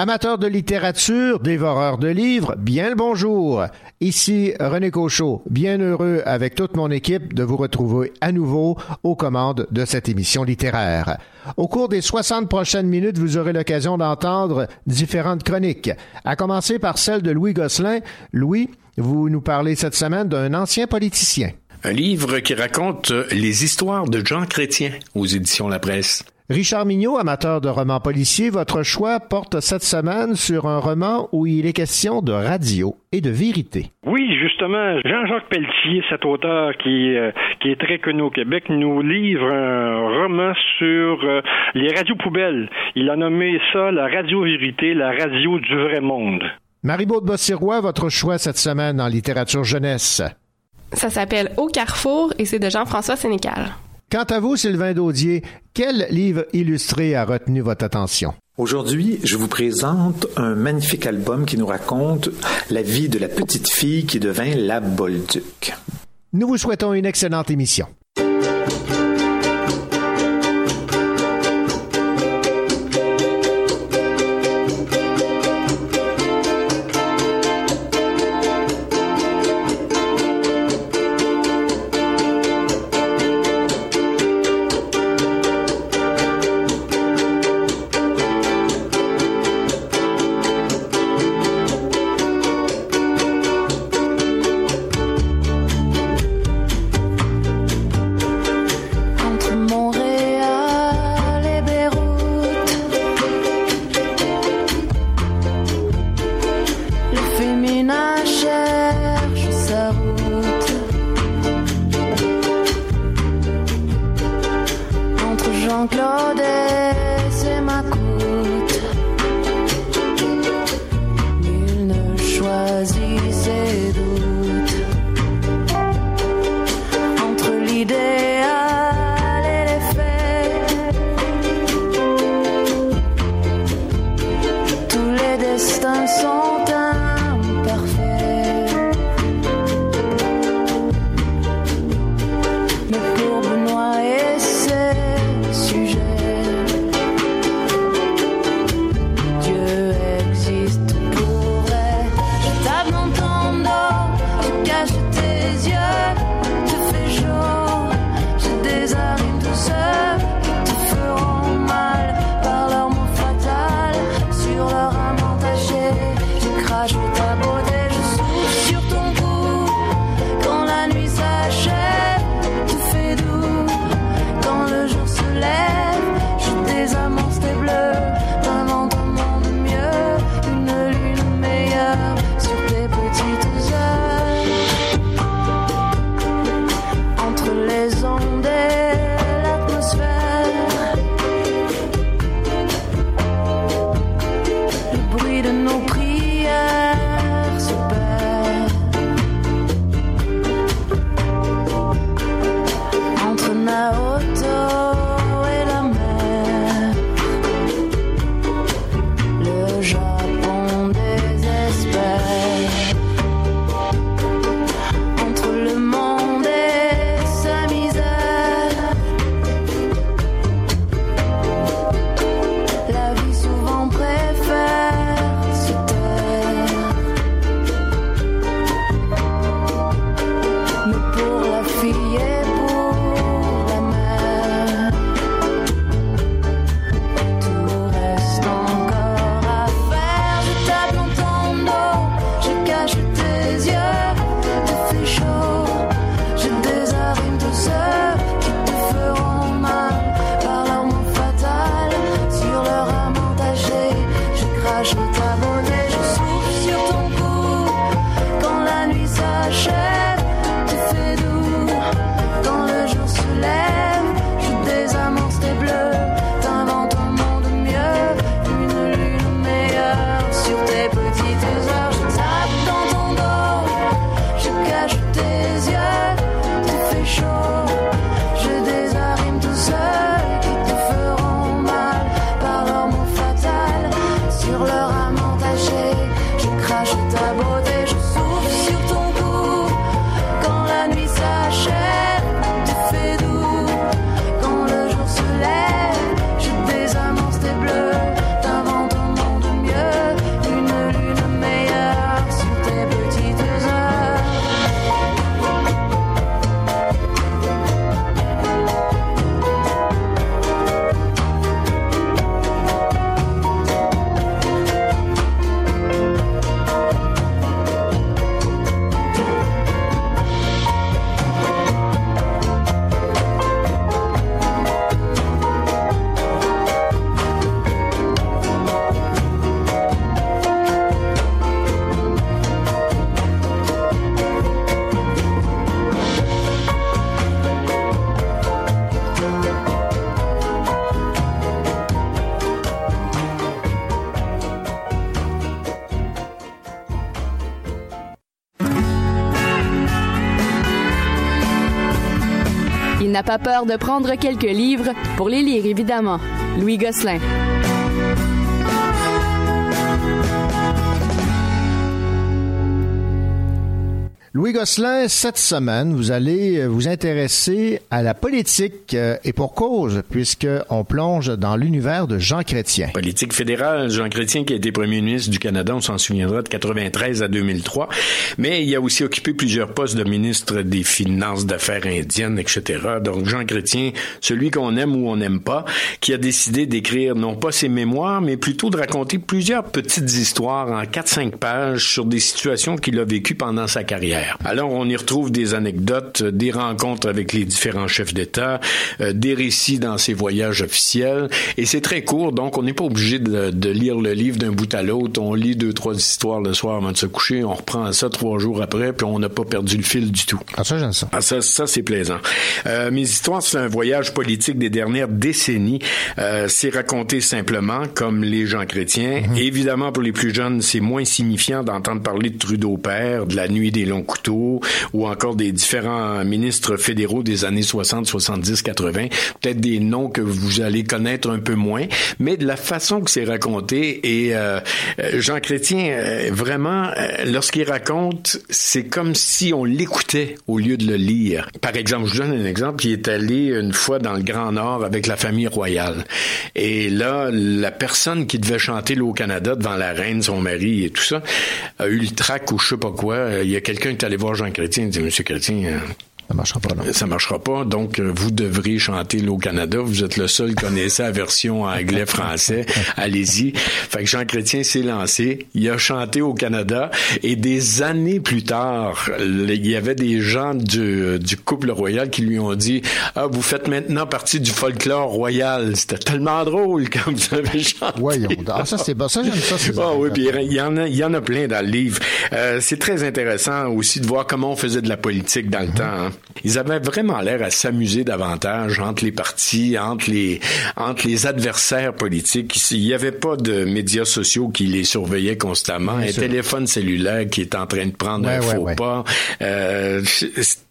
Amateurs de littérature, dévoreurs de livres, bien le bonjour. Ici René Cochot, bien heureux avec toute mon équipe de vous retrouver à nouveau aux commandes de cette émission littéraire. Au cours des 60 prochaines minutes, vous aurez l'occasion d'entendre différentes chroniques, à commencer par celle de Louis Gosselin. Louis, vous nous parlez cette semaine d'un ancien politicien. Un livre qui raconte les histoires de Jean Chrétien aux éditions La Presse. Richard Mignot, amateur de romans policiers, votre choix porte cette semaine sur un roman où il est question de radio et de vérité. Oui, justement, Jean-Jacques Pelletier, cet auteur qui, euh, qui est très connu au Québec, nous livre un roman sur euh, les radios poubelles. Il a nommé ça la radio-vérité, la radio du vrai monde. Marie-Baud Bossirois, votre choix cette semaine en littérature jeunesse. Ça s'appelle Au Carrefour et c'est de Jean-François Sénécal. Quant à vous, Sylvain Daudier, quel livre illustré a retenu votre attention? Aujourd'hui, je vous présente un magnifique album qui nous raconte la vie de la petite fille qui devint la Bolduc. Nous vous souhaitons une excellente émission. Pas peur de prendre quelques livres pour les lire, évidemment. Louis Gosselin. Louis Gosselin, cette semaine, vous allez vous intéresser à la politique euh, et pour cause, puisqu'on plonge dans l'univers de Jean Chrétien. Politique fédérale, Jean Chrétien qui a été premier ministre du Canada, on s'en souviendra, de 93 à 2003, mais il a aussi occupé plusieurs postes de ministre des Finances, d'affaires indiennes, etc. Donc Jean Chrétien, celui qu'on aime ou on n'aime pas, qui a décidé d'écrire non pas ses mémoires, mais plutôt de raconter plusieurs petites histoires en 4-5 pages sur des situations qu'il a vécues pendant sa carrière. Alors, on y retrouve des anecdotes, des rencontres avec les différents chefs d'État, euh, des récits dans ses voyages officiels, et c'est très court, donc on n'est pas obligé de, lire le livre d'un bout à l'autre. On lit deux, trois histoires le soir avant de se coucher, on reprend ça trois jours après, puis on n'a pas perdu le fil du tout. Ah, ça, j'aime ça. Ah, ça, ça c'est plaisant. Euh, mes histoires, c'est un voyage politique des dernières décennies. Euh, c'est raconté simplement, comme les gens chrétiens. Mhm. Évidemment, pour les plus jeunes, c'est moins signifiant d'entendre parler de Trudeau père, de la nuit des longs ou encore des différents ministres fédéraux des années 60, 70, 80. Peut-être des noms que vous allez connaître un peu moins, mais de la façon que c'est raconté. Et euh, euh, Jean Chrétien, euh, vraiment, lorsqu'il raconte, c'est comme si on l'écoutait au lieu de le lire. Par exemple, je donne un exemple. Il est allé une fois dans le Grand Nord avec la famille royale. Et là, la personne qui devait chanter l'eau Canada devant la reine, son mari et tout ça, a eu le trac ou je sais pas quoi. Il y a quelqu'un qui allé voir Jean Chrétien et dit, Monsieur Chrétien, euh, ça marchera pas, non. Ça marchera pas. Donc, euh, vous devrez chanter l'au Canada. Vous êtes le seul qui connaissait la version anglais-français. Allez-y. Fait que Jean Chrétien s'est lancé. Il a chanté au Canada. Et des années plus tard, il y avait des gens du, du couple royal qui lui ont dit, ah, vous faites maintenant partie du folklore royal. C'était tellement drôle quand vous avez chanté. Voyons. Ah, ça, c'est bon. Ça, j'aime ça. Ah oui, puis il y en a, il y en a plein dans le livre. Euh, c'est très intéressant aussi de voir comment on faisait de la politique dans le temps. Hein. Ils avaient vraiment l'air à s'amuser davantage entre les partis, entre les, entre les adversaires politiques. Il n'y avait pas de médias sociaux qui les surveillaient constamment. un téléphone cellulaire qui est en train de prendre un faux pas. Euh,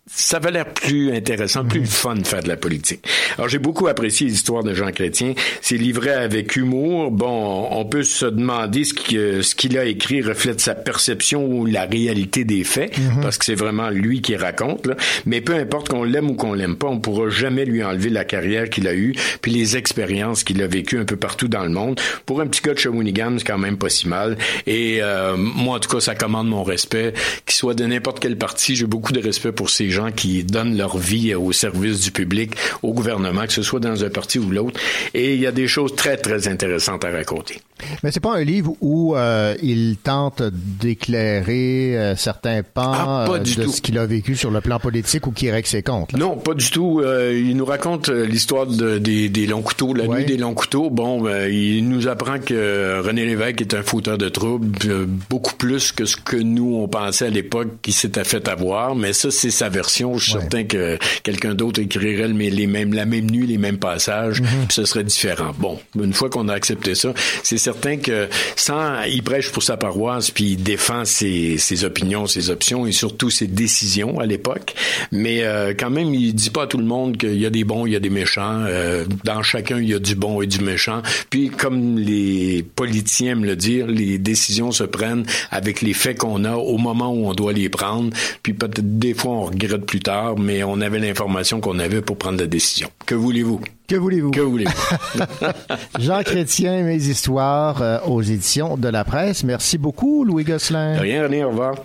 ça avait l'air plus intéressant, plus fun de faire de la politique. Alors j'ai beaucoup apprécié l'histoire de Jean Chrétien. C'est livré avec humour. Bon, on peut se demander ce qu'il ce qu'il a écrit reflète sa perception ou la réalité des faits, mhm. parce que c'est vraiment lui qui raconte. Là. Mais peu importe qu'on l'aime ou qu'on l'aime pas, on pourra jamais lui enlever la carrière qu'il a eue, puis les expériences qu'il a vécues un peu partout dans le monde. Pour un petit gars de Shawinigan, c'est quand même pas si mal. Et euh, moi, en tout cas, ça commande mon respect. Qu'il soit de n'importe quel parti, j'ai beaucoup de respect pour ces gens qui donnent leur vie au service du public, au gouvernement, que ce soit dans un parti ou l'autre. Et il y a des choses très, très intéressantes à raconter. Mais c'est pas un livre où euh, il tente d'éclairer euh, certains pans ah, euh, de ce qu'il a vécu sur le plan politique ou qui règle ses comptes. Non, pas du tout. il nous raconte l'histoire des, des, longs couteaux, la nuit des longs couteaux. Bon, ben, il nous apprend que René Lévesque est un fauteur de troubles, beaucoup plus que ce que nous on pensait à l'époque qu'il s'était fait avoir. Mais ça, c'est sa version. Je suis certain que quelqu'un d'autre écrirait les mêmes, la même nuit, les mêmes passages, puis ce serait différent. Bon, une fois qu'on a accepté ça, c'est certain que sans, il prêche pour sa paroisse, puis il défend ses, ses opinions, ses options et surtout ses décisions à l'époque. Mais euh, quand même, il dit pas à tout le monde qu'il y a des bons, il y a des méchants. Euh, dans chacun, il y a du bon et du méchant. Puis, comme les politiciens aiment le dire, les décisions se prennent avec les faits qu'on a au moment où on doit les prendre. Puis peut-être des fois, on regrette plus tard, mais on avait l'information qu'on avait pour prendre la décision. Que voulez-vous? Que voulez-vous? Que voulez-vous? Jean Chrétien, mes histoires euh, aux éditions de la presse. Merci beaucoup, Louis Gosselin. rien, rien, au revoir.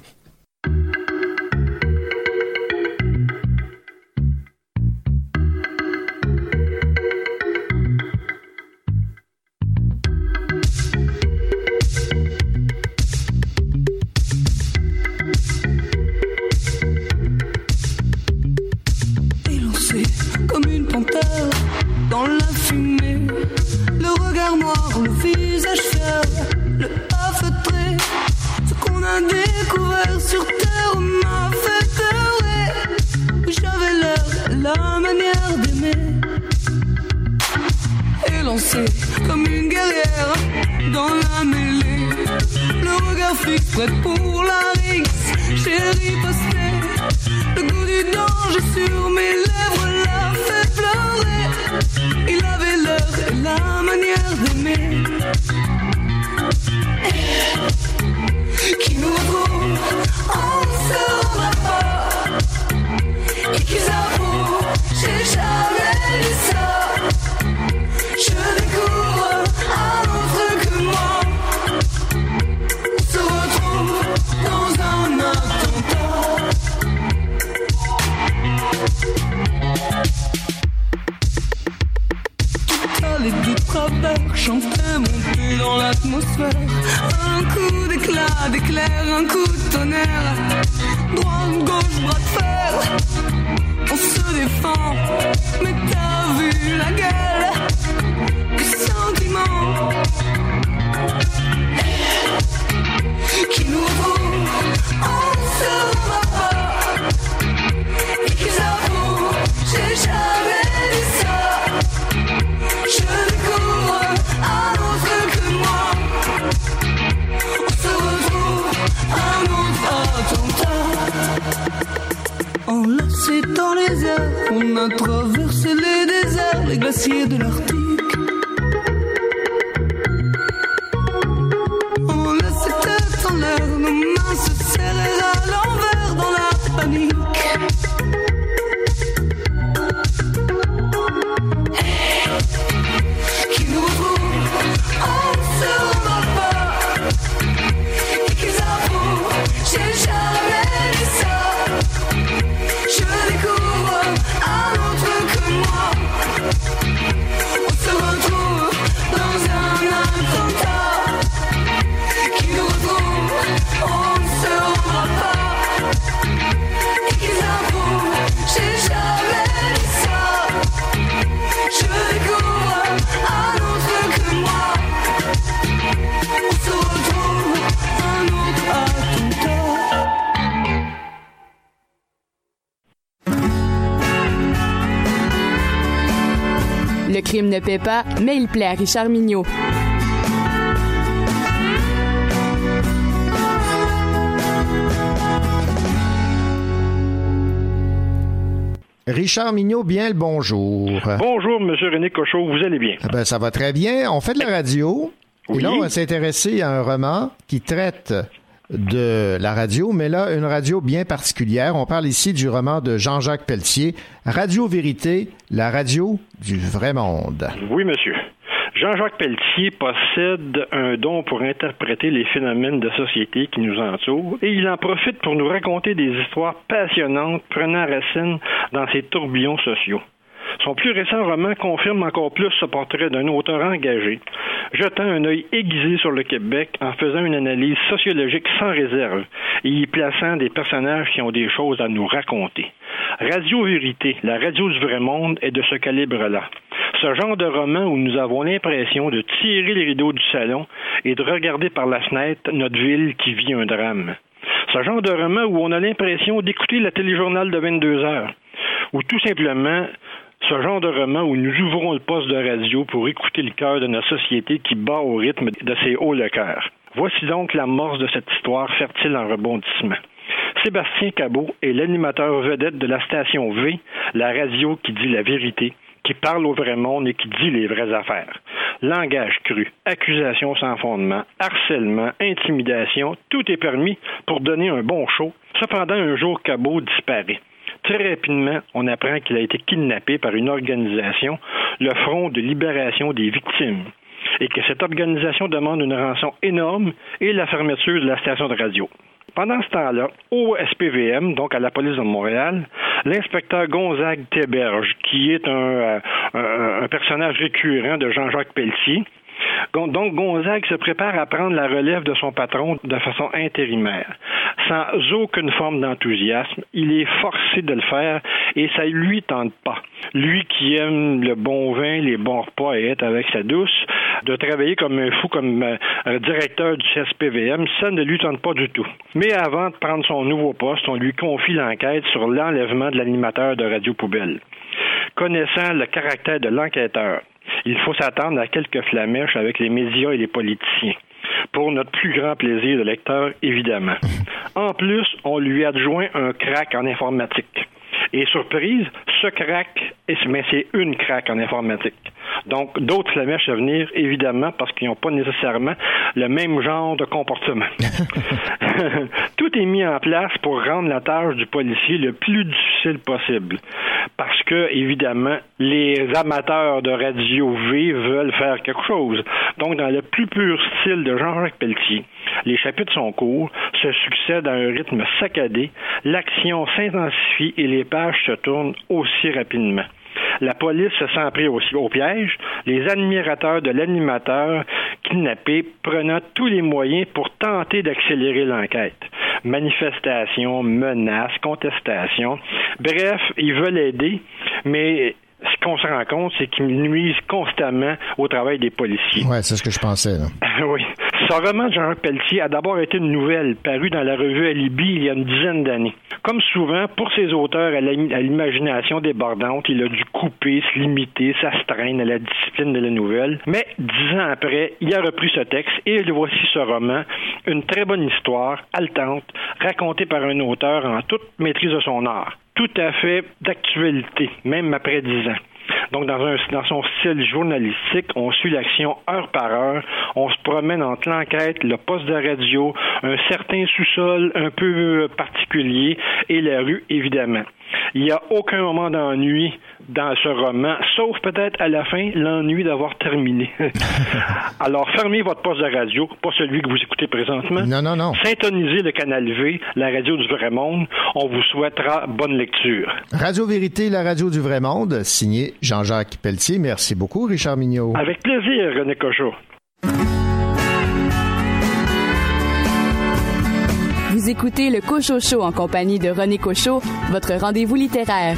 Ne paie pas, mais il plaît à Richard Mignot. Richard Mignot, bien le bonjour. Bonjour, Monsieur René Cochot, vous allez bien? Ah Ben, ça va très bien. On fait de la radio. Oui. Et là, on va s'intéresser à un roman qui traite de la radio, mais là, une radio bien particulière. On parle ici du roman de Jean-Jacques Pelletier, Radio Vérité, la radio du vrai monde. Oui, monsieur. Jean-Jacques Pelletier possède un don pour interpréter les phénomènes de société qui nous entourent et il en profite pour nous raconter des histoires passionnantes prenant racine dans ces tourbillons sociaux. Son plus récent roman confirme encore plus ce portrait d'un auteur engagé, jetant un œil aiguisé sur le Québec en faisant une analyse sociologique sans réserve et y plaçant des personnages qui ont des choses à nous raconter. Radio Vérité, la radio du vrai monde, est de ce calibre-là. Ce genre de roman où nous avons l'impression de tirer les rideaux du salon et de regarder par la fenêtre notre ville qui vit un drame. Ce genre de roman où on a l'impression d'écouter la téléjournal de 22 heures, ou tout simplement ce genre de roman où nous ouvrons le poste de radio pour écouter le cœur de notre société qui bat au rythme de ses hauts le cœur. Voici donc l'amorce de cette histoire fertile en rebondissements. Sébastien Cabot est l'animateur vedette de la station V, la radio qui dit la vérité, qui parle au vrai monde et qui dit les vraies affaires. Langage cru, accusations sans fondement, harcèlement, intimidation, tout est permis pour donner un bon show. Cependant, un jour, Cabot disparaît. Très rapidement, on apprend qu'il a été kidnappé par une organisation, le Front de libération des victimes, et que cette organisation demande une rançon énorme et la fermeture de la station de radio. Pendant ce temps-là, au SPVM, donc à la police de Montréal, l'inspecteur Gonzague Théberge, qui est un, euh, un- personnage récurrent de Jean-Jacques Pelletier, donc Gonzague se prépare à prendre la relève de son patron de façon intérimaire. Sans aucune forme d'enthousiasme, il est forcé de le faire et ça lui tente pas. Lui qui aime le bon vin, les bons repas et être avec sa douce, de travailler comme un fou comme euh, directeur du SPVM, ça ne lui tente pas du tout. Mais avant de prendre son nouveau poste, on lui confie l'enquête sur l'enlèvement de l'animateur de Radio Poubelle. Connaissant le caractère de l'enquêteur, il faut s'attendre à quelques flamèches avec les médias et les politiciens. Pour notre plus grand plaisir de lecteur, évidemment. En plus, on lui adjoint un crack en informatique. Et surprise, ce crack, mais c'est une crack en informatique. Donc, d'autres flamèches à venir, évidemment, parce qu'ils n'ont pas nécessairement le même genre de comportement. Tout est mis en place pour rendre la tâche du policier le plus difficile possible. Parce que, évidemment, les amateurs de radio V veulent faire quelque chose. Donc, dans le plus pur style de Jean-Jacques Pelletier, les chapitres sont courts, se succèdent à un rythme saccadé, l'action s'intensifie et les pages se tournent aussi rapidement. La police se sent pris aussi au piège, les admirateurs de l'animateur kidnappé prenant tous les moyens pour tenter d'accélérer l'enquête. Manifestations, menaces, contestations. Bref, ils veulent aider, mais ce qu'on se rend compte, c'est qu'ils nuisent constamment au travail des policiers. Ouais, c'est ce que je pensais. Là. oui. Ce roman de Jean-Jacques Pelletier a d'abord été une nouvelle parue dans la revue Alibi il y a une dizaine d'années. Comme souvent, pour ses auteurs à l'imagination débordante, il a dû couper, se limiter, s'astreindre à la discipline de la nouvelle. Mais dix ans après, il a repris ce texte et le voici ce roman, une très bonne histoire, haletante, racontée par un auteur en toute maîtrise de son art tout à fait d'actualité, même après dix ans. Donc, dans, un, dans son style journalistique, on suit l'action heure par heure. On se promène entre l'enquête, le poste de radio, un certain sous-sol un peu particulier et la rue, évidemment. Il n'y a aucun moment d'ennui dans ce roman, sauf peut-être à la fin l'ennui d'avoir terminé. Alors, fermez votre poste de radio, pas celui que vous écoutez présentement. Non, non, non. Syntonisez le canal V, la radio du vrai monde. On vous souhaitera bonne lecture. Radio Vérité, la radio du vrai monde, signé Jean-Jacques Pelletier. Merci beaucoup, Richard Mignot. Avec plaisir, René Cochot. Vous écoutez le Cochot Show en compagnie de René Cochot, votre rendez-vous littéraire.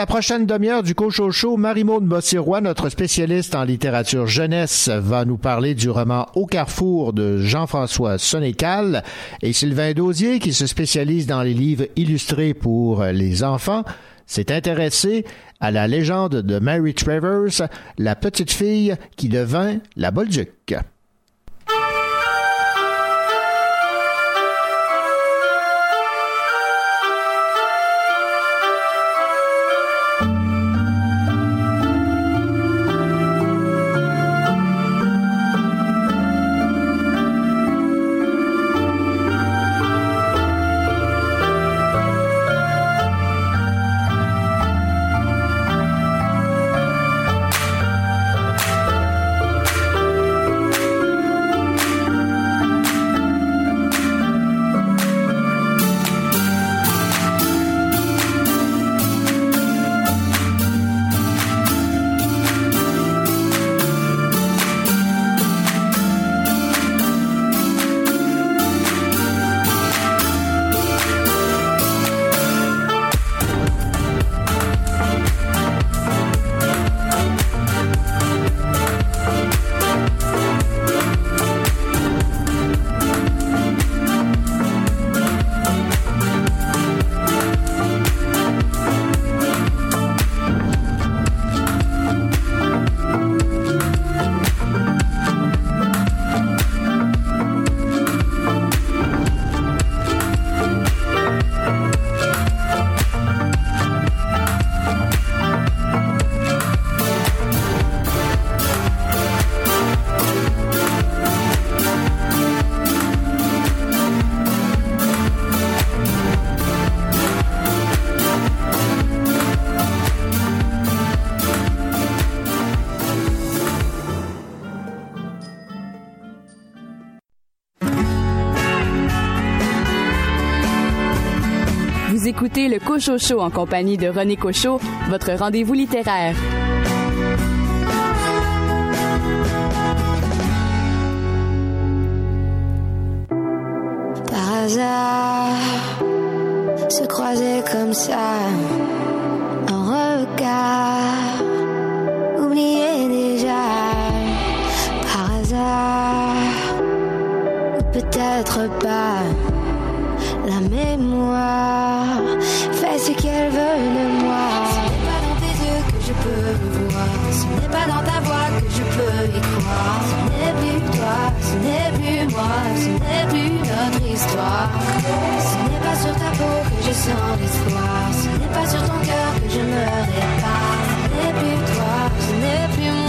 La prochaine demi-heure du Cocho Show, Marie-Maude Bossirois, notre spécialiste en littérature jeunesse, va nous parler du roman Au Carrefour de Jean-François Sonécal et Sylvain Dausier, qui se spécialise dans les livres illustrés pour les enfants, s'est intéressé à la légende de Mary Travers, la petite fille qui devint la Bolduc. Le Cocho Show en compagnie de René Cocho, votre rendez-vous littéraire. Par hasard, se croiser comme ça, un regard, oublier déjà. Par hasard, peut-être pas, la mémoire ce qu'elle veut de moi. Ce n'est pas dans tes yeux que je peux le voir, ce n'est pas dans ta voix que je peux y croire. Ce n'est plus toi, ce n'est plus moi, ce n'est plus notre histoire. Ce n'est pas sur ta peau que je sens l'espoir, ce n'est pas sur ton cœur que je me répare. Ce n'est plus toi, ce n'est plus moi.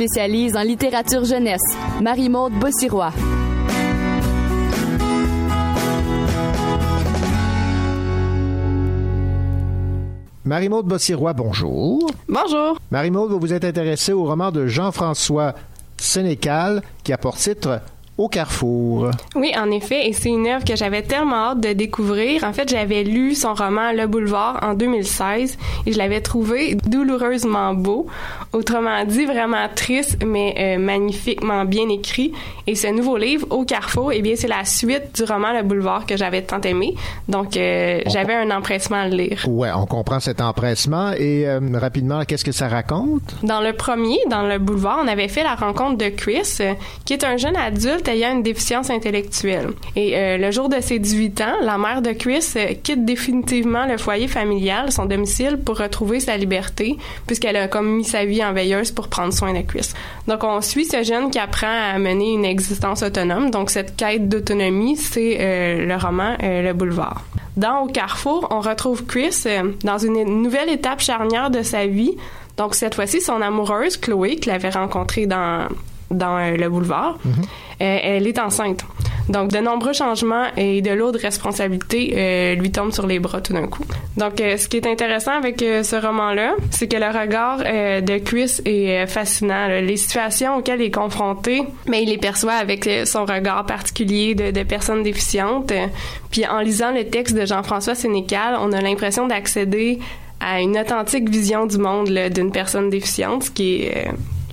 Spécialise en littérature jeunesse. Marie-Maude Bossirois. Marie-Maude Bossirois, bonjour. Bonjour. Marie-Maude, vous vous êtes intéressée au roman de Jean-François Sénécal qui a pour titre Au Carrefour. Oui, en effet, et c'est une œuvre que j'avais tellement hâte de découvrir. En fait, j'avais lu son roman Le Boulevard en 2016 et je l'avais trouvé douloureusement beau. Autrement dit, vraiment triste, mais euh, magnifiquement bien écrit. Et ce nouveau livre, Au Carrefour, eh bien, c'est la suite du roman Le Boulevard que j'avais tant aimé. Donc, euh, j'avais un empressement à le lire. Ouais, on comprend cet empressement et euh, rapidement, qu'est-ce que ça raconte? Dans le premier, dans le boulevard, on avait fait la rencontre de Chris, qui est un jeune adulte ayant une déficience intellectuelle. Et euh, le jour de ses 18 ans, la mère de Chris euh, quitte définitivement le foyer familial, son domicile, pour retrouver sa liberté, puisqu'elle a comme mis sa vie en veilleuse pour prendre soin de Chris. Donc, on suit ce jeune qui apprend à mener une existence autonome. Donc, cette quête d'autonomie, c'est euh, le roman Le Boulevard. Dans Au Carrefour, on retrouve Chris dans une nouvelle étape charnière de sa vie. Donc, cette fois-ci, son amoureuse, Chloé, qu'il avait rencontrée dans, dans euh, le boulevard, euh, elle est enceinte. Donc, de nombreux changements et de lourdes responsabilités euh, lui tombent sur les bras tout d'un coup. Donc, euh, ce qui est intéressant avec euh, ce roman-là, c'est que le regard de Chris est fascinant. là. Les situations auxquelles il est confronté, mais il les perçoit avec son regard particulier de, de personne déficiente. Euh, Puis, en lisant le texte de Jean-François Sénécal, on a l'impression d'accéder à une authentique vision du monde d'une personne déficiente, ce qui est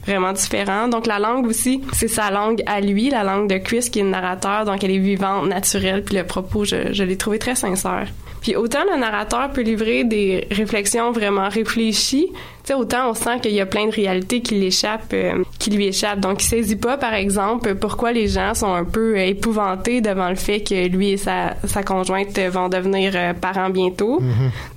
vraiment différent. Donc la langue aussi, c'est sa langue à lui, la langue de Chris qui est le narrateur, donc elle est vivante, naturelle, puis le propos, je, je l'ai trouvé très sincère. Puis autant le narrateur peut livrer des réflexions vraiment réfléchies, sais, autant on sent qu'il y a plein de réalités qui l'échappent, euh, qui lui échappent. Donc il saisit pas, par exemple, pourquoi les gens sont un peu euh, épouvantés devant le fait que lui et sa, sa conjointe vont devenir euh, parents bientôt.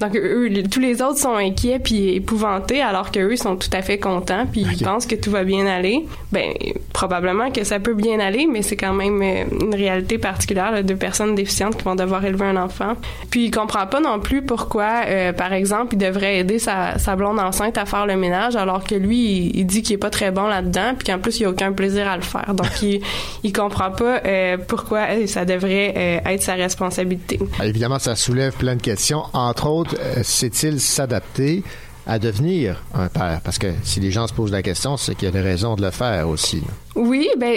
Donc eux, tous les autres sont inquiets puis épouvantés, alors qu'eux sont tout à fait contents puis ils pensent que tout va bien aller. Ben probablement que ça peut bien aller, mais c'est quand même une réalité particulière là, de personnes déficientes qui vont devoir élever un enfant. Puis il comprend pas non plus pourquoi, euh, par exemple, il devrait aider sa, sa blonde enceinte à faire le ménage, alors que lui, il, dit qu'il est pas très bon là-dedans, puis qu'en plus il a aucun plaisir à le faire. Donc il, il comprend pas euh, pourquoi euh, ça devrait euh, être sa responsabilité. Ah, Évidemment, ça soulève plein de questions. Entre autres, euh, sait-il s'adapter à devenir un père? Parce que si les gens se posent la question, c'est qu'il y a des raisons de le faire aussi. Oui, ben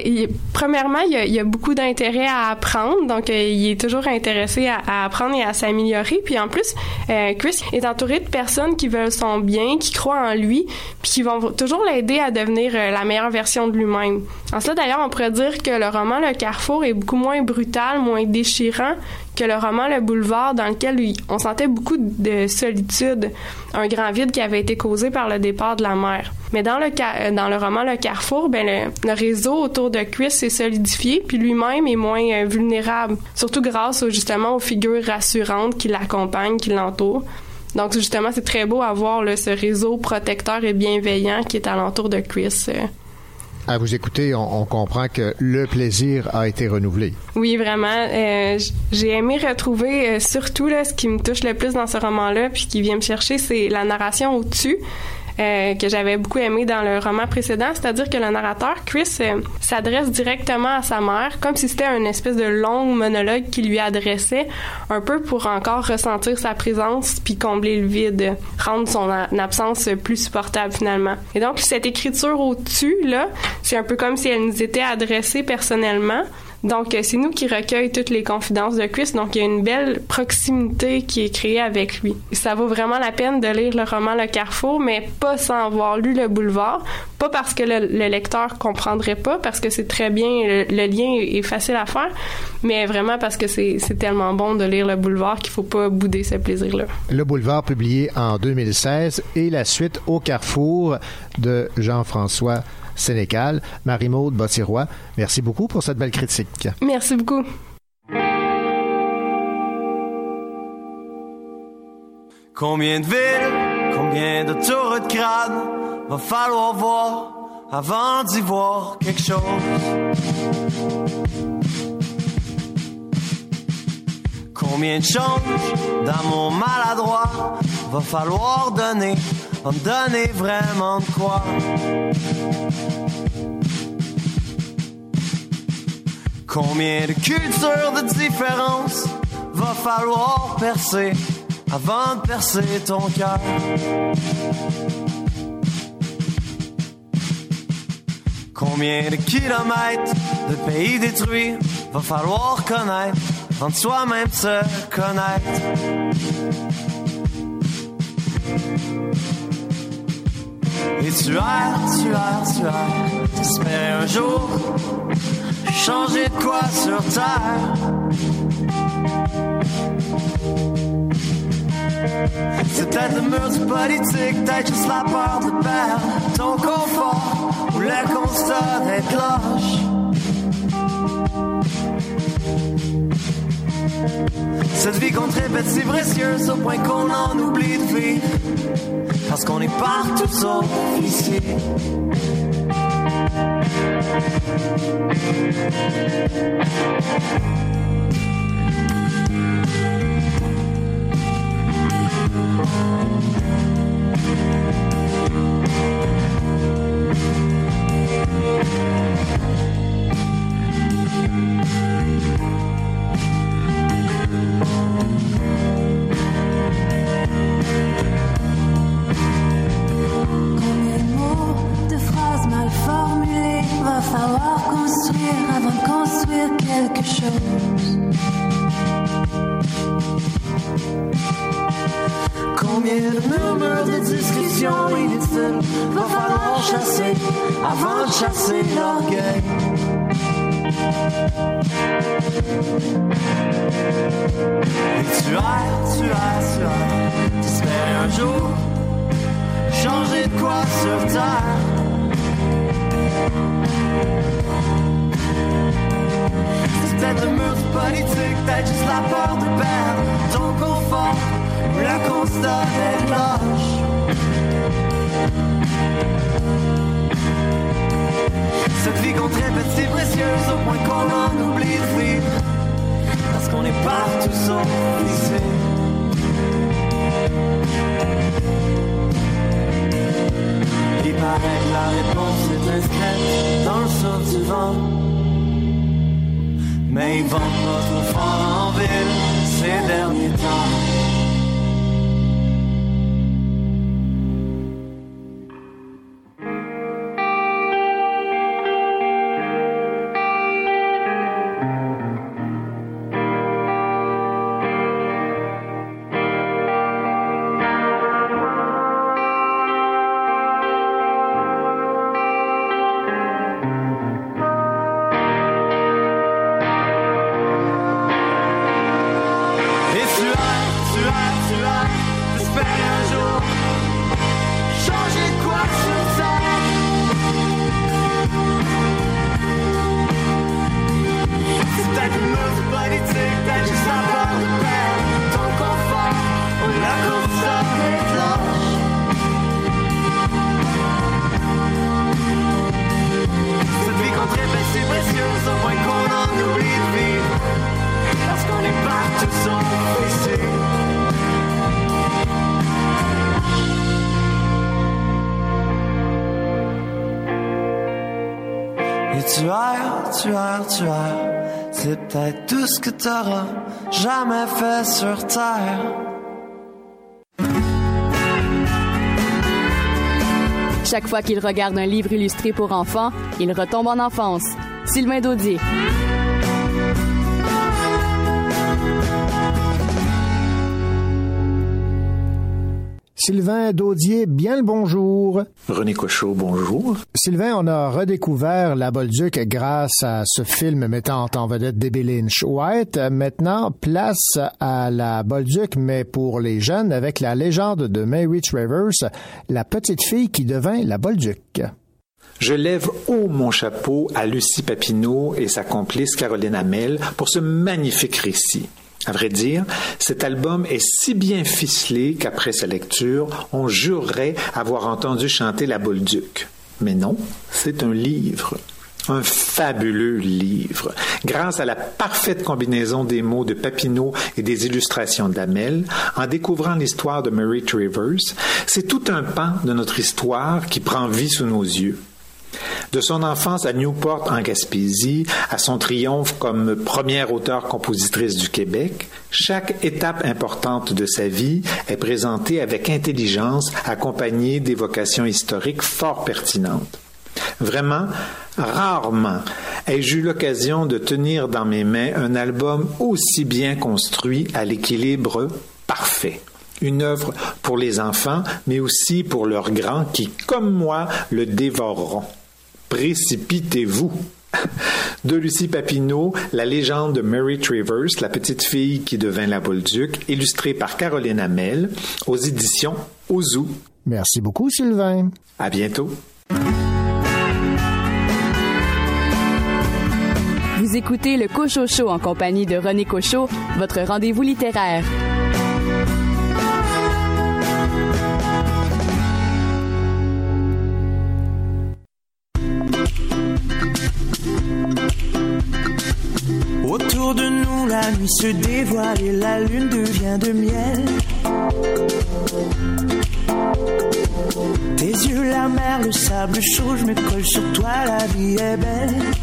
premièrement, il y, a, beaucoup d'intérêt à apprendre, donc euh, il est toujours intéressé à, à apprendre et à s'améliorer. Puis en plus, euh, Chris est entouré de personnes qui veulent son bien, qui croient en lui, puis qui vont toujours l'aider à devenir euh, la meilleure version de lui-même. En cela, d'ailleurs, on pourrait dire que le roman Le Carrefour est beaucoup moins brutal, moins déchirant que le roman Le Boulevard, dans lequel on sentait beaucoup de solitude, un grand vide qui avait été causé par le départ de la mère. Mais dans le, euh, dans le roman Le Carrefour, ben le, réseau autour de Chris s'est solidifié, puis lui-même est moins euh, vulnérable, surtout grâce justement aux figures rassurantes qui l'accompagnent, qui l'entourent. Donc justement, c'est très beau à voir là, ce réseau protecteur et bienveillant qui est alentour de Chris. euh. À vous écouter, on, comprend que le plaisir a été renouvelé. Oui, vraiment. euh, j'ai aimé retrouver euh, surtout là, ce qui me touche le plus dans ce roman-là, puis qui vient me chercher, c'est la narration au-dessus. Euh, que j'avais beaucoup aimé dans le roman précédent, c'est-à-dire que le narrateur, Chris, euh, s'adresse directement à sa mère, comme si c'était une espèce de long monologue qu'il lui adressait, un peu pour encore ressentir sa présence puis combler le vide, rendre son absence plus supportable finalement. Et donc, cette écriture au-dessus, là, c'est un peu comme si elle nous était adressée personnellement, donc, euh, c'est nous qui recueillons toutes les confidences de Chris. Donc, il y a une belle proximité qui est créée avec lui. Ça vaut vraiment la peine de lire le roman Le Carrefour, mais pas sans avoir lu Le Boulevard. Pas parce que le, le lecteur comprendrait pas, parce que c'est très bien, le, le lien est, facile à faire, mais vraiment parce que c'est c'est tellement bon de lire Le Boulevard qu'il faut pas bouder ce plaisir-là. Le Boulevard, publié en 2016, et la suite au Carrefour de Jean-François Sénécal. Marie-Maude Bossirois, merci beaucoup pour cette belle critique. Merci beaucoup. Combien de villes, combien d'autoroutes crades va falloir voir avant d'y voir quelque chose? Combien de changes d'amour maladroit va falloir donner en donner vraiment de quoi. Combien de cultures de différence va falloir percer avant de percer ton cœur? Combien de kilomètres de pays détruits va falloir connaître avant de soi-même se connaître? Et tu as, tu as, tu as, t'espérais un jour changer de quoi sur terre. C'est peut-être le mur du politique, peut-être juste la peur de perdre ton confort ou le constat d'être lâche. Cette vie qu'on répète si précieuse au point qu'on en oublie de vivre. Parce qu'on est partout sauf ici. Formulées va falloir construire avant de construire quelque chose. Combien de murmures de discussions inutiles va falloir chasser avant de chasser l'orgueil? Tu as, tu as, tu as, un jour changer de quoi sur terre? Le mur du politique, peut-être juste la peur de perdre ton confort ou le constat d'être lâche. Cette vie qu'on répète si précieuse au point qu'on en oublie de vivre Parce qu'on est partout sauf ici Il paraît que la réponse est inscrite dans le sort du vent. Mais ils vendent trop fort en ville ces derniers temps jamais fait sur terre. Chaque fois qu'il regarde un livre illustré pour enfants, il retombe en enfance. Sylvain Daudier. Sylvain Daudier, bien le bonjour. René Cochot, bonjour. Sylvain, on a redécouvert la Bolduc grâce à ce film mettant en vedette Debbie Lynch White. Maintenant, place à la Bolduc, mais pour les jeunes, avec la légende de Mary Travers, la petite fille qui devint la Bolduc. Je lève haut mon chapeau à Lucie Papineau et sa complice Caroline Hamel pour ce magnifique récit. À vrai dire, cet album est si bien ficelé qu'après sa lecture, on jurerait avoir entendu chanter la Bolduc. Mais non, c'est un livre. Un fabuleux livre. Grâce à la parfaite combinaison des mots de Papineau et des illustrations d'Amel, en découvrant l'histoire de Mary Travers, c'est tout un pan de notre histoire qui prend vie sous nos yeux. De son enfance à Newport en Gaspésie, à son triomphe comme première auteure-compositrice du Québec, chaque étape importante de sa vie est présentée avec intelligence, accompagnée d'évocations historiques fort pertinentes. Vraiment, rarement ai-je eu l'occasion de tenir dans mes mains un album aussi bien construit à l'équilibre parfait. Une œuvre pour les enfants, mais aussi pour leurs grands qui, comme moi, le dévoreront. Précipitez-vous. De Lucie Papineau, la légende de Mary Travers, la petite fille qui devint la Bolduc, illustrée par Caroline Hamel, aux éditions Ozu. Merci beaucoup, Sylvain. À bientôt. Vous écoutez le Cocho Show en compagnie de René Cocho, votre rendez-vous littéraire. Nuit se dévoile et la lune devient de miel. Tes yeux, la mer, le sable chaud, je me colle sur toi, la vie est belle.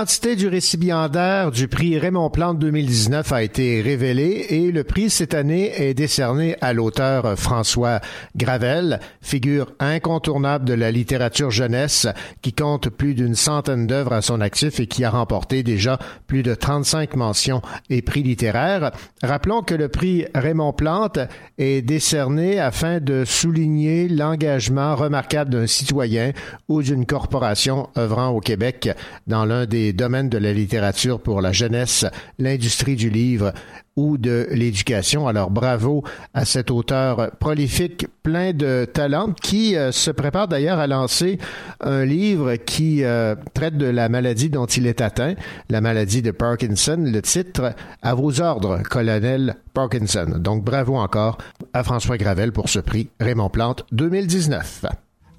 L'identité du récipiendaire du prix Raymond Plante 2019 a été révélée et le prix cette année est décerné à l'auteur François Gravel, figure incontournable de la littérature jeunesse qui compte plus d'une centaine d'œuvres à son actif et qui a remporté déjà plus de 35 mentions et prix littéraires. Rappelons que le prix Raymond Plante est décerné afin de souligner l'engagement remarquable d'un citoyen ou d'une corporation œuvrant au Québec dans l'un des domaines de la littérature pour la jeunesse, l'industrie du livre ou de l'éducation. Alors bravo à cet auteur prolifique, plein de talent, qui euh, se prépare d'ailleurs à lancer un livre qui euh, traite de la maladie dont il est atteint, la maladie de Parkinson. Le titre À vos ordres, colonel Parkinson. Donc bravo encore à François Gravel pour ce prix Raymond Plante 2019.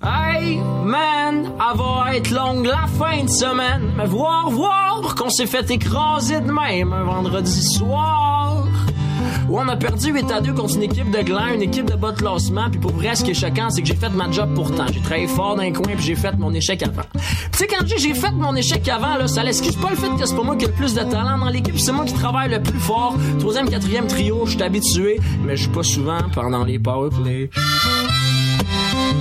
Hey, man, elle va être longue la fin de semaine. Mais voir, voir qu'on s'est fait écraser de même un vendredi soir. Où on a perdu 8 à 2 contre une équipe de gland, une équipe de bas de. Puis pour vrai, ce qui est choquant, c'est que j'ai fait ma job pourtant. J'ai travaillé fort dans un coin puis j'ai fait mon échec avant. Tu sais, quand j'ai fait mon échec avant, là, ça l'excuse pas le fait que c'est pas moi qui ai le plus de talent dans l'équipe. C'est moi qui travaille le plus fort. Troisième, quatrième trio, je suis habitué. Mais je suis pas souvent pendant les powerplays. Mais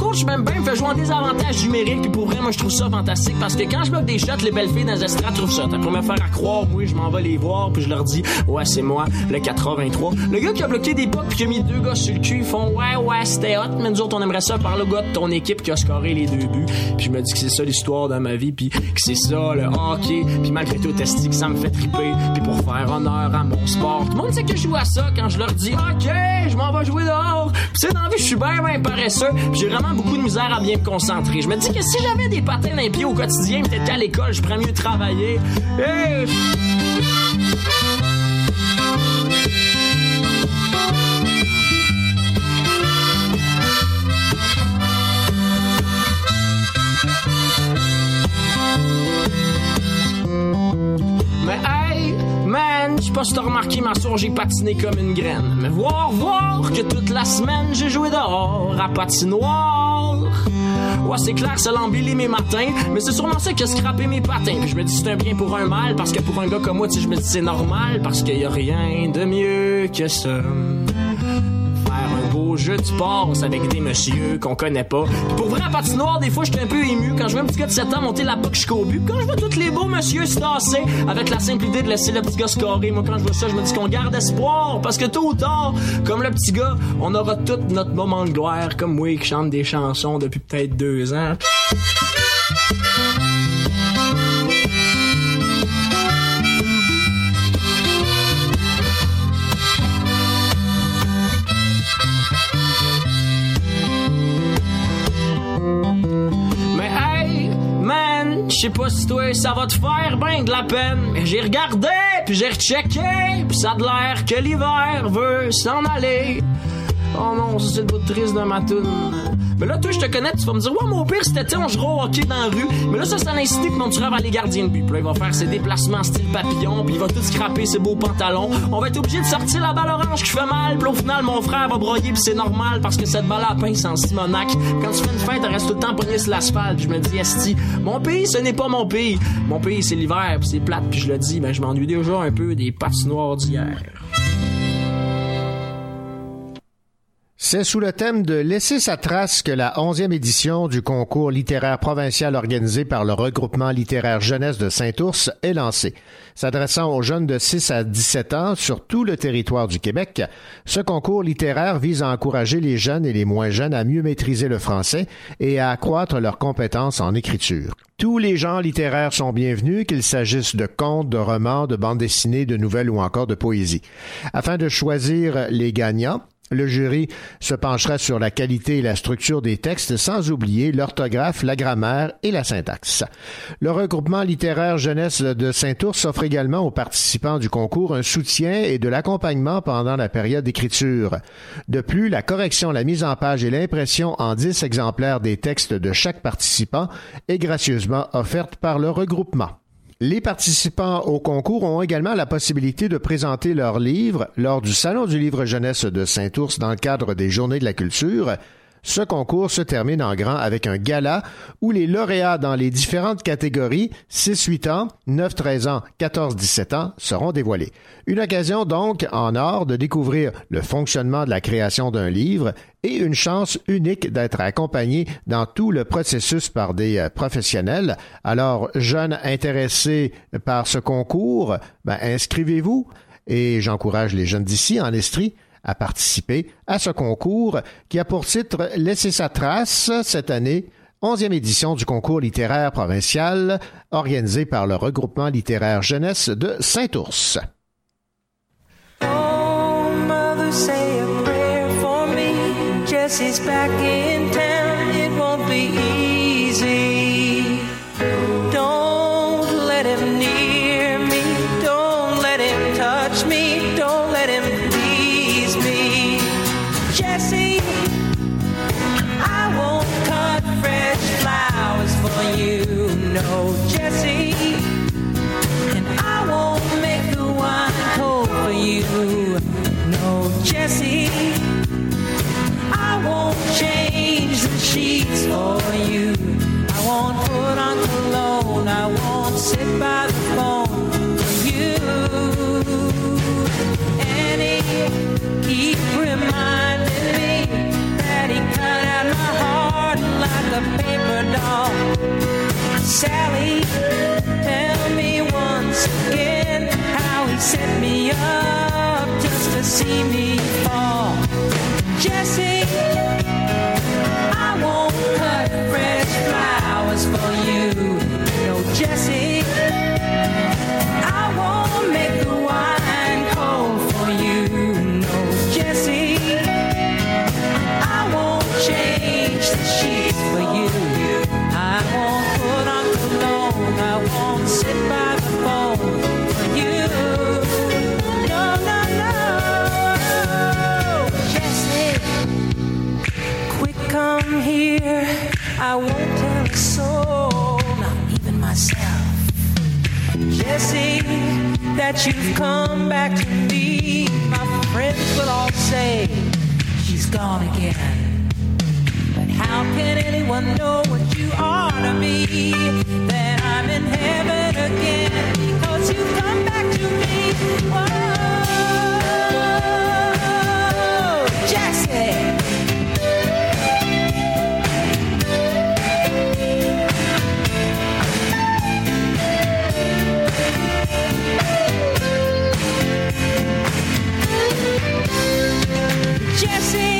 coach m'aime bien, fait jouer en désavantage numérique, puis pour vrai, moi je trouve ça fantastique parce que quand je bloque des shots, les belles filles dans les estrades trouvent ça. T'as pour me faire à croire, oui, je m'en vais les voir, puis je leur dis, ouais, c'est moi, le 83. Le gars qui a bloqué des potes puis qui a mis deux gars sur le cul, ils font, ouais, ouais, c'était hot, mais nous autres, on aimerait ça par le gars de ton équipe qui a scoré les deux buts. Puis je me dis que c'est ça l'histoire de ma vie, puis que c'est ça le hockey, puis malgré tout, testi que ça me fait triper, puis pour faire honneur à mon sport. Tout le monde sait que je joue à ça quand je leur dis, ok, je m'en vais jouer dehors. Puis c'est dans la vie, je suis bien, paresseux, j'ai vraiment beaucoup de misère à bien me concentrer. Je me dis que si j'avais des patins dans les pieds au quotidien, peut-être qu'à l'école, je pourrais mieux travailler. Mais man, je pas si t'as remarqué, ma soeur, j'ai patiné comme une graine. Mais voir, voir que toute la semaine, j'ai joué dehors à patinoire. Ouais, c'est clair, ça l'embellit mes matins, mais c'est sûrement ça qui a scrappé mes patins. Puis je me dis c'est un bien pour un mal, parce que pour un gars comme moi, tu je me dis c'est normal, parce qu'il y a rien de mieux que ça. Beau jeu passe avec des messieurs qu'on connaît pas. Pour vrai, à patinoire, des fois, je suis un peu ému quand je vois un petit gars de 7 ans monter la puck jusqu'au but. Quand je vois tous les beaux messieurs se tasser avec la simple idée de laisser le petit gars scorer, moi, quand je vois ça, je me dis qu'on garde espoir parce que tôt ou tard, comme le petit gars, on aura tout notre moment de gloire, comme moi qui chante des chansons depuis peut-être deux ans. Je sais pas si toi ça va te faire ben de la peine. J'ai regardé, puis j'ai rechecké, puis ça a l'air que l'hiver veut s'en aller. Oh non, c'est le bout de triste de ma toune. Mais là, toi, je te connais, tu vas me dire, ouais, mon pire, c'était, on jouera au hockey dans la rue. Mais là, ça, ça l'incité que mon tueur va aller gardien de but. Puis là, il va faire ses déplacements style papillon, puis il va tout scraper ses beaux pantalons. On va être obligé de sortir la balle orange qui fait mal. Puis au final, mon frère va broyer, puis c'est normal, parce que cette balle à pain, c'est en Simonac. Quand tu fais une fête, elle reste tout le temps pognée sur l'asphalte. Je me dis, esti, mon pays, ce n'est pas mon pays. Mon pays, c'est l'hiver, puis c'est plate, puis je le dis, mais je m'ennuie déjà un peu des patinoires d'hier. C'est sous le thème de Laisser sa trace que la 11e édition du concours littéraire provincial organisé par le regroupement littéraire jeunesse de Saint-Ours est lancée. S'adressant aux jeunes de 6 à 17 ans sur tout le territoire du Québec, ce concours littéraire vise à encourager les jeunes et les moins jeunes à mieux maîtriser le français et à accroître leurs compétences en écriture. Tous les genres littéraires sont bienvenus, qu'il s'agisse de contes, de romans, de bandes dessinées, de nouvelles ou encore de poésie. Afin de choisir les gagnants, le jury se penchera sur la qualité et la structure des textes sans oublier l'orthographe, la grammaire et la syntaxe. Le regroupement littéraire jeunesse de Saint-Ours offre également aux participants du concours un soutien et de l'accompagnement pendant la période d'écriture. De plus, la correction, la mise en page et l'impression en 10 exemplaires des textes de chaque participant est gracieusement offerte par le regroupement. Les participants au concours ont également la possibilité de présenter leurs livres lors du Salon du livre jeunesse de Saint-Ours dans le cadre des Journées de la culture. Ce concours se termine en grand avec un gala où les lauréats dans les différentes catégories 6-8 ans, 9-13 ans, 14-17 ans seront dévoilés. Une occasion donc en or de découvrir le fonctionnement de la création d'un livre et une chance unique d'être accompagné dans tout le processus par des euh, professionnels. Alors, jeunes intéressés par ce concours, ben, inscrivez-vous et j'encourage les jeunes d'ici en Estrie à participer à ce concours qui a pour titre Laisser sa trace cette année. 11e édition du concours littéraire provincial organisé par le regroupement littéraire jeunesse de Saint-Ours. Oh, Jesse. I won't change the sheets for you. I won't put on cologne. I won't sit by the phone for you. And he keep reminding me that he cut out my heart like a paper doll. Sally, tell me once again how he set me up see me fall. That you've come back to me. My friends will all say she's gone again. But how can anyone know what you are to me? That I'm in heaven again because you've come back to me. Whoa, Jesse,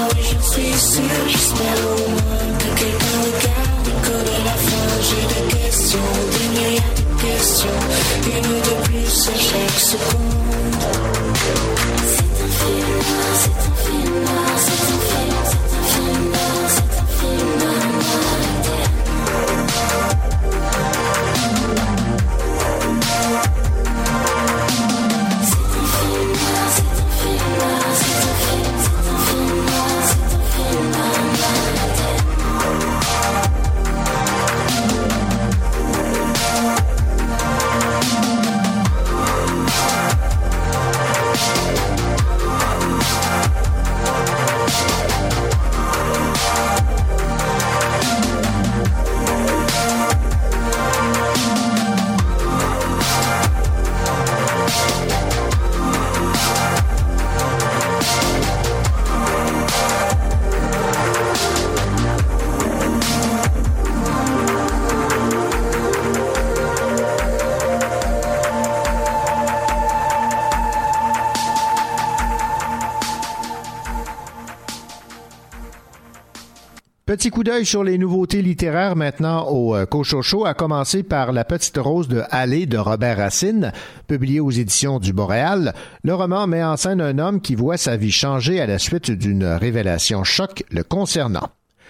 Petit coup d'œil sur les nouveautés littéraires maintenant au euh, Cochocho, à commencer par La Petite Rose de Allée de Robert Racine, publié aux éditions du Boréal. Le roman met en scène un homme qui voit sa vie changer à la suite d'une révélation choc le concernant.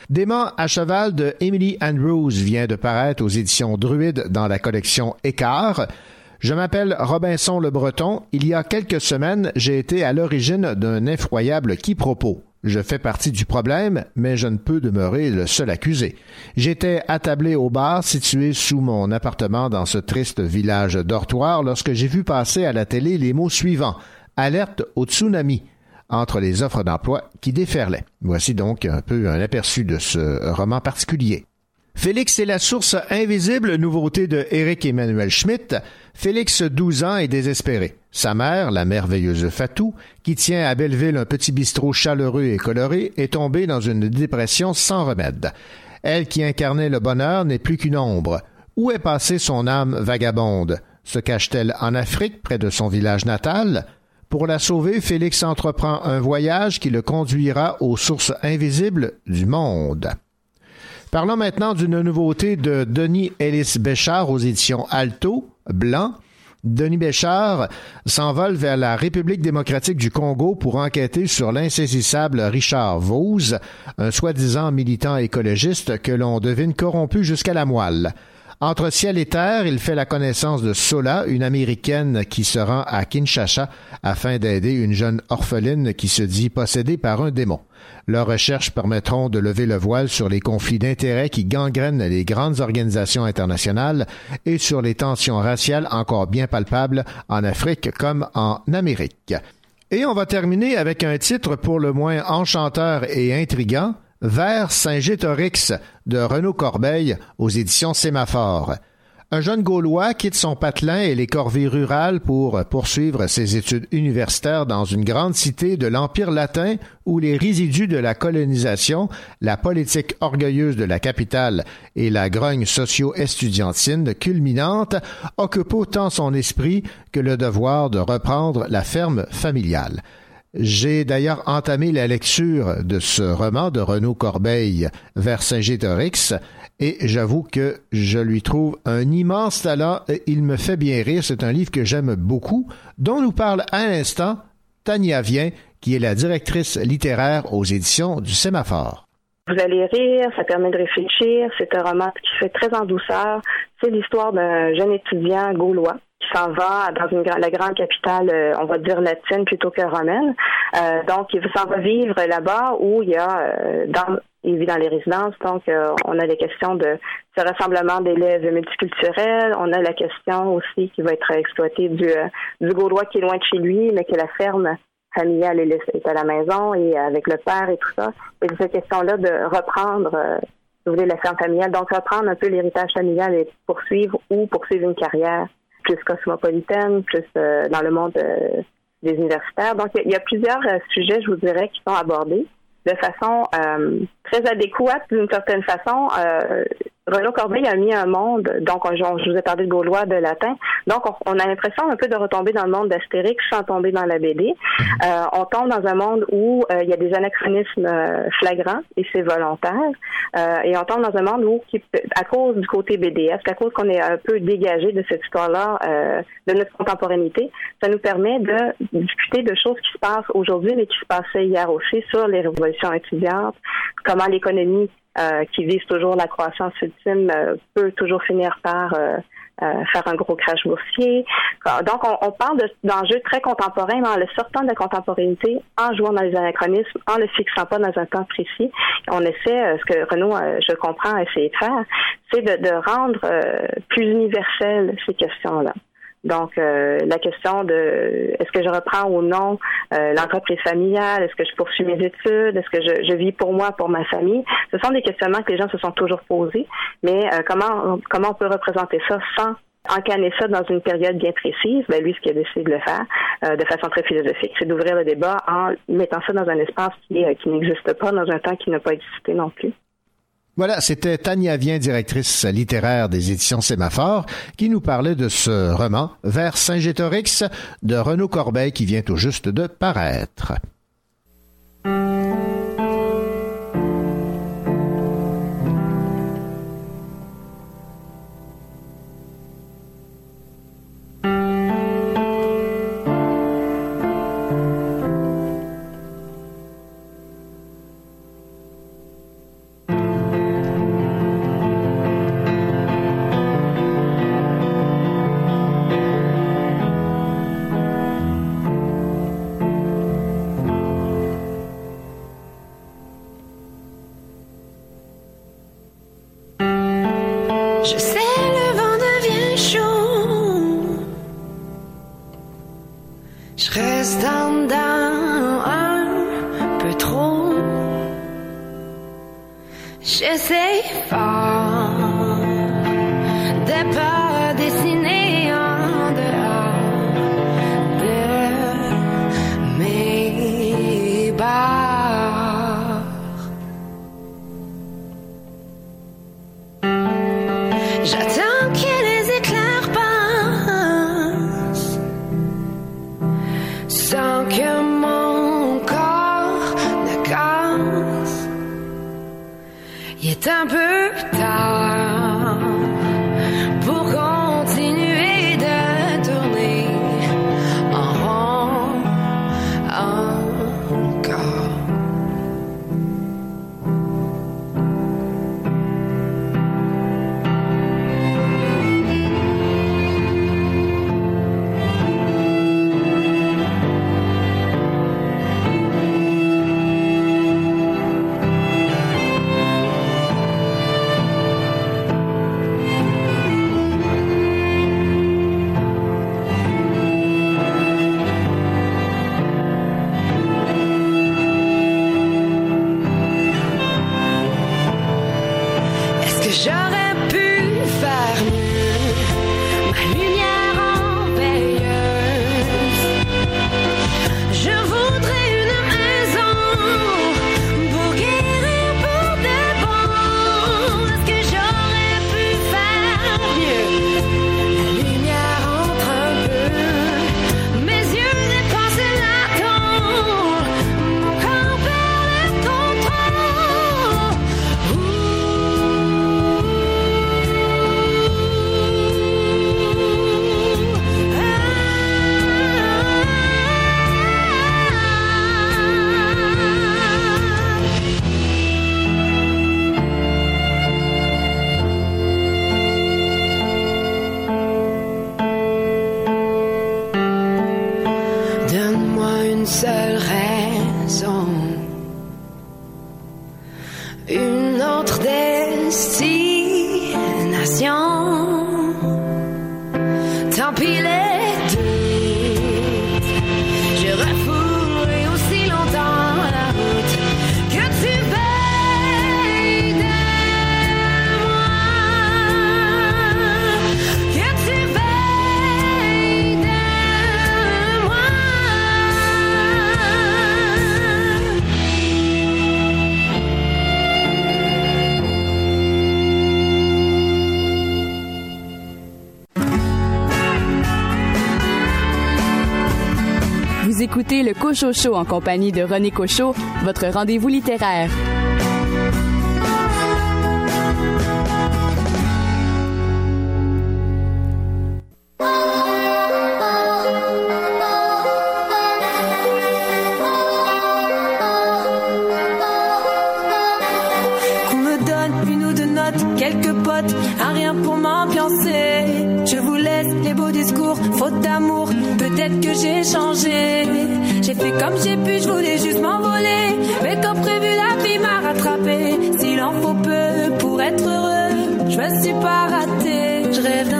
Dément à cheval de Emily Andrews vient de paraître aux éditions Druide dans la collection Écart. Je m'appelle Robinson le Breton. Il y a quelques semaines, j'ai été à l'origine d'un effroyable quiproquo. Je fais partie du problème, mais je ne peux demeurer le seul accusé. J'étais attablé au bar situé sous mon appartement dans ce triste village dortoir lorsque j'ai vu passer à la télé les mots suivants. Alerte au tsunami entre les offres d'emploi qui déferlaient. Voici donc un peu un aperçu de ce roman particulier. Félix est la source invisible, nouveauté de Eric Emmanuel Schmitt. Félix, 12 ans, est désespéré. Sa mère, la merveilleuse Fatou, qui tient à Belleville un petit bistrot chaleureux et coloré, est tombée dans une dépression sans remède. Elle qui incarnait le bonheur n'est plus qu'une ombre. Où est passée son âme vagabonde? Se cache-t-elle en Afrique, près de son village natal? Pour la sauver, Félix entreprend un voyage qui le conduira aux sources invisibles du monde. Parlons maintenant d'une nouveauté de Denis Ellis Béchard aux éditions Alto, Blanc. Denis Béchard s'envole vers la République démocratique du Congo pour enquêter sur l'insaisissable Richard Vose, un soi-disant militant écologiste que l'on devine corrompu jusqu'à la moelle. Entre ciel et terre, il fait la connaissance de Sola, une américaine qui se rend à Kinshasa afin d'aider une jeune orpheline qui se dit possédée par un démon. Leurs recherches permettront de lever le voile sur les conflits d'intérêts qui gangrènent les grandes organisations internationales et sur les tensions raciales encore bien palpables en Afrique comme en Amérique. Et on va terminer avec un titre pour le moins enchanteur et intrigant, vers Saint-Gétorix de Renaud Corbeil aux éditions Sémaphore. Un jeune Gaulois quitte son patelin et les corvées rurales pour poursuivre ses études universitaires dans une grande cité de l'Empire latin où les résidus de la colonisation, la politique orgueilleuse de la capitale et la grogne socio-estudiantine culminante occupent autant son esprit que le devoir de reprendre la ferme familiale. J'ai d'ailleurs entamé la lecture de ce roman de Renaud Corbeil vers Saint-Gétorix et j'avoue que je lui trouve un immense talent. Il me fait bien rire. C'est un livre que j'aime beaucoup, dont nous parle à l'instant Tania Vien, qui est la directrice littéraire aux éditions du Sémaphore. Vous allez rire, ça permet de réfléchir. C'est un roman qui fait très en douceur. C'est l'histoire d'un jeune étudiant gaulois qui s'en va dans une, la grande capitale, euh, on va dire latine plutôt que romaine. Euh, donc, il s'en va vivre là-bas où il y a, euh, dans, il vit dans les résidences, donc euh, on a les questions de ce rassemblement d'élèves multiculturels. On a la question aussi qui va être exploitée du, euh, du Gaulois qui est loin de chez lui, mais que la ferme familiale est à la maison et avec le père et tout ça. Et cette question-là de reprendre, euh, si vous voulez, la ferme familiale, donc reprendre un peu l'héritage familial et poursuivre ou poursuivre une carrière plus cosmopolitaine, plus euh, dans le monde euh, des universitaires. Donc, il y, a plusieurs euh, sujets, je vous dirais, qui sont abordés de façon très adéquate d'une certaine façon. Renaud Corbeil a mis un monde, donc on- je vous ai parlé de gaulois, de latin, donc on, on a l'impression un peu de retomber dans le monde d'Astérix sans tomber dans la BD. Euh, on tombe dans un monde où euh, il y a des anachronismes euh, flagrants et c'est volontaire, Euh, et on tombe dans un monde où, qui, à cause du côté BDS, à cause qu'on est un peu dégagé de cette histoire-là, euh, de notre contemporanéité, ça nous permet de discuter de choses qui se passent aujourd'hui, mais qui se passaient hier aussi sur les révolutions étudiantes, comment l'économie euh, qui vise toujours la croissance ultime euh, peut toujours finir par euh, euh, faire un gros crash boursier. Euh, Donc, on, on parle de- d'enjeux très contemporains, mais en le sortant de la contemporanéité, en jouant dans les anachronismes, en le fixant pas dans un temps précis. On essaie, euh, ce que Renaud, je comprends, a essayé de faire, c'est de, de rendre plus universelles ces questions-là. Donc, euh, la question de est-ce que je reprends ou non euh, l'entreprise familiale, est-ce que je poursuis mes études, est-ce que je, je vis pour moi, pour ma famille, ce sont des questionnements que les gens se sont toujours posés, mais euh, comment, comment on peut représenter ça sans encanner ça dans une période bien précise, ben lui, ce qu'il a décidé de le faire euh, de façon très philosophique, c'est d'ouvrir le débat en mettant ça dans un espace qui, euh, qui n'existe pas, dans un temps qui n'a pas existé non plus. Voilà, c'était Tania Vien, directrice littéraire des éditions Sémaphore, qui nous parlait de ce roman Vers Saint-Gétorix de Renaud Corbeil qui vient tout juste de paraître. En compagnie de René Cochot, votre rendez-vous littéraire. On me donne une ou deux notes, quelques potes, rien pour m'ambiancer. Je vous laisse les beaux discours, faute d'amour, peut-être que j'ai changé. Comme j'ai pu, je voulais juste m'envoler. Mais comme prévu, la vie m'a rattrapé. S'il en faut peu pour être heureux, je me suis pas raté. Je rêve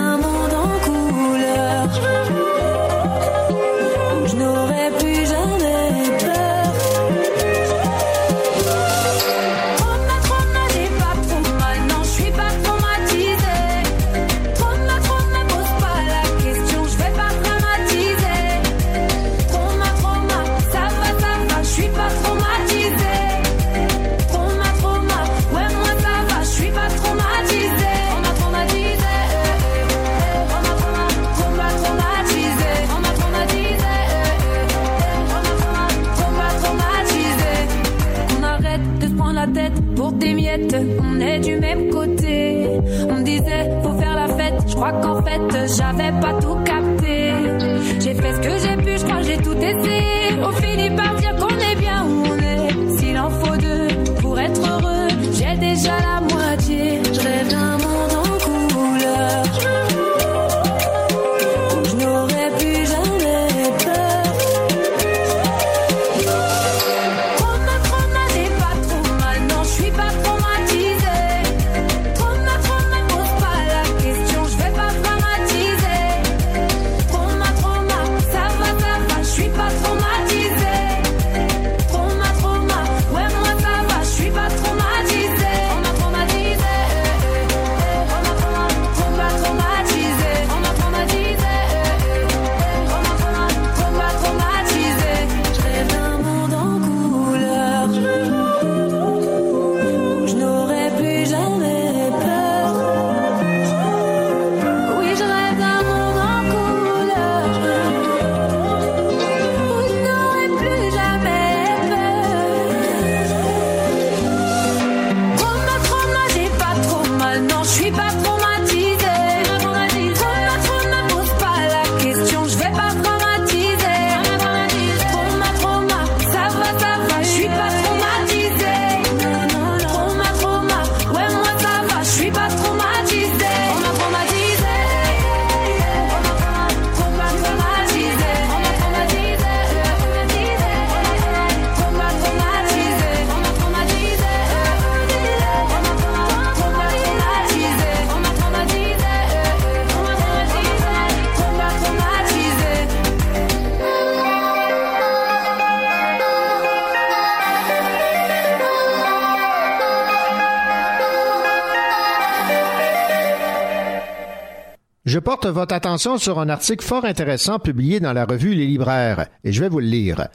porte votre attention sur un article fort intéressant publié dans la revue Les Libraires, et je vais vous le lire.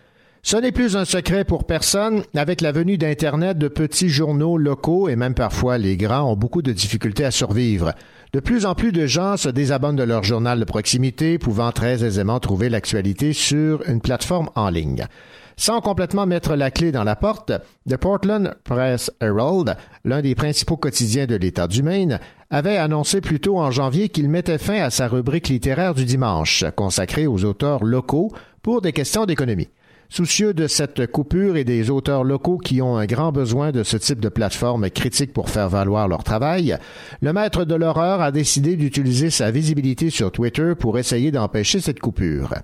Ce n'est plus un secret pour personne, avec la venue d'Internet, de petits journaux locaux et même parfois les grands ont beaucoup de difficultés à survivre. De plus en plus de gens se désabonnent de leur journal de proximité, pouvant très aisément trouver l'actualité sur une plateforme en ligne. Sans complètement mettre la clé dans la porte, The Portland Press Herald, l'un des principaux quotidiens de l'État du Maine, avait annoncé plus tôt en janvier qu'il mettait fin à sa rubrique littéraire du dimanche, consacrée aux auteurs locaux pour des questions d'économie. Soucieux de cette coupure et des auteurs locaux qui ont un grand besoin de ce type de plateforme critique pour faire valoir leur travail, le maître de l'horreur a décidé d'utiliser sa visibilité sur Twitter pour essayer d'empêcher cette coupure.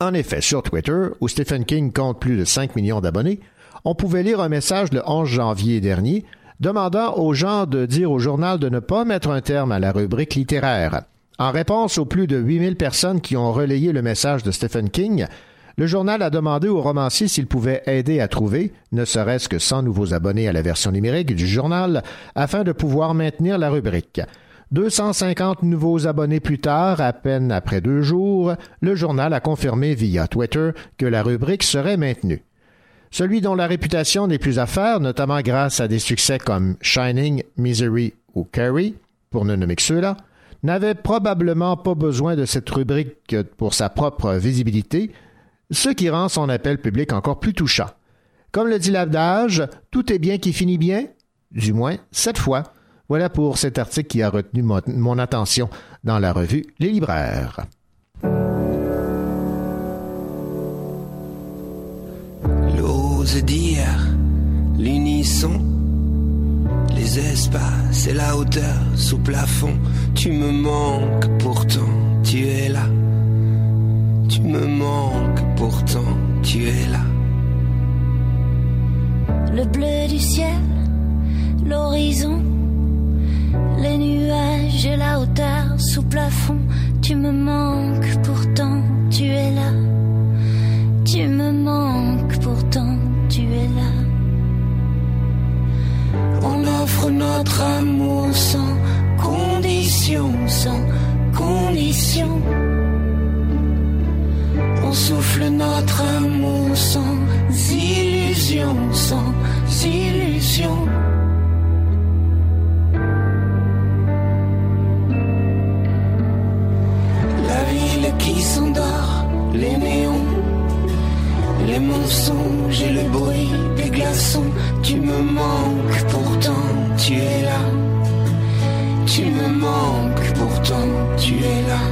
En effet, sur Twitter, où Stephen King compte plus de 5 millions d'abonnés, on pouvait lire un message le 11 janvier dernier demandant aux gens de dire au journal de ne pas mettre un terme à la rubrique littéraire. En réponse aux plus de 8000 personnes qui ont relayé le message de Stephen King, le journal a demandé au romancier s'il pouvait aider à trouver, ne serait-ce que 100 nouveaux abonnés à la version numérique du journal, afin de pouvoir maintenir la rubrique. 250 nouveaux abonnés plus tard, à peine après deux jours, le journal a confirmé via Twitter que la rubrique serait maintenue. Celui dont la réputation n'est plus à faire, notamment grâce à des succès comme Shining, Misery ou Carrie, pour ne nommer que ceux-là, n'avait probablement pas besoin de cette rubrique pour sa propre visibilité, ce qui rend son appel public encore plus touchant. Comme le dit l'adage, tout est bien qui finit bien, du moins cette fois. Voilà pour cet article qui a retenu mon, mon attention dans la revue Les Libraires. L'ose dire, l'unisson, les espaces et la hauteur sous plafond. Tu me manques, pourtant tu es là. Tu me manques, pourtant tu es là. Le bleu du ciel, l'horizon, les nuages et la hauteur sous plafond. Tu me manques, pourtant tu es là. Tu me manques, pourtant tu es là. On offre notre amour sans condition, sans condition. On souffle notre amour sans illusion, sans illusion. Les néons, les mensonges et le bruit des glaçons. Tu me manques, pourtant tu es là. Tu me manques, pourtant tu es là.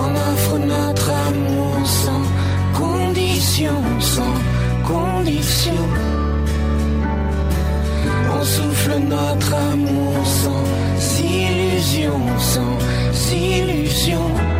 On offre notre amour sans condition, sans condition. On souffle notre amour sans illusion, sans illusion.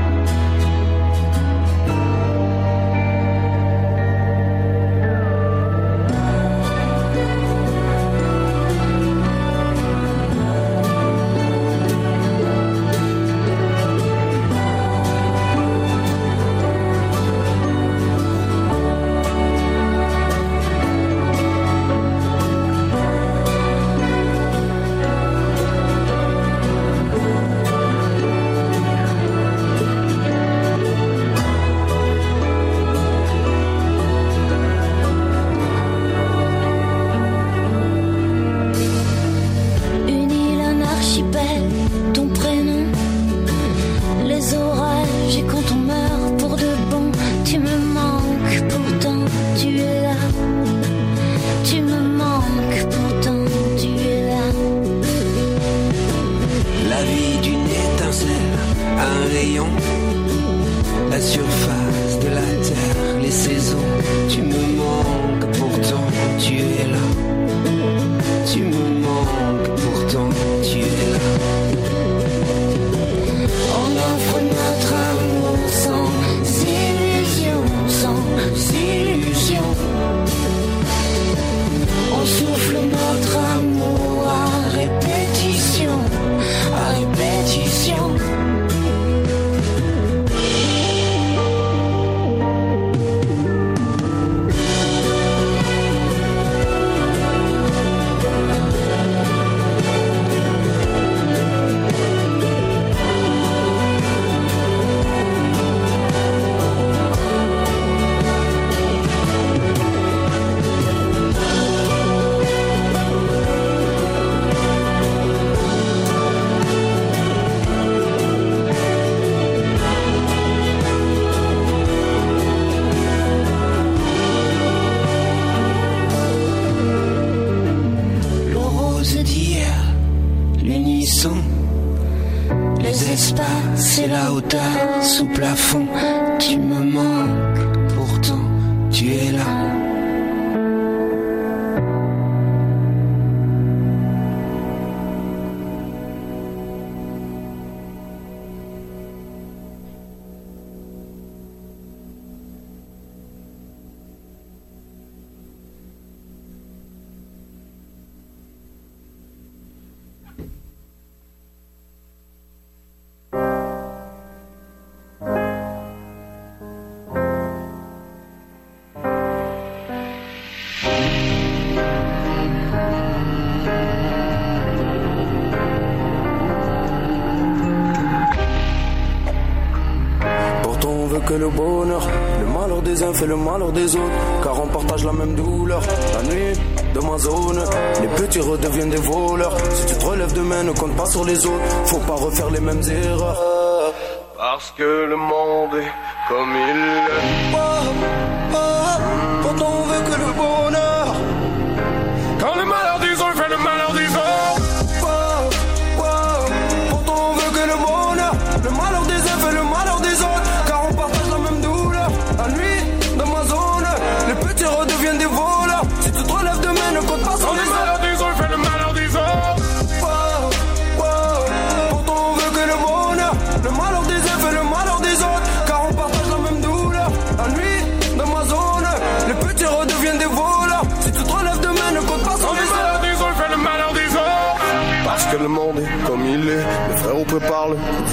Le malheur des autres,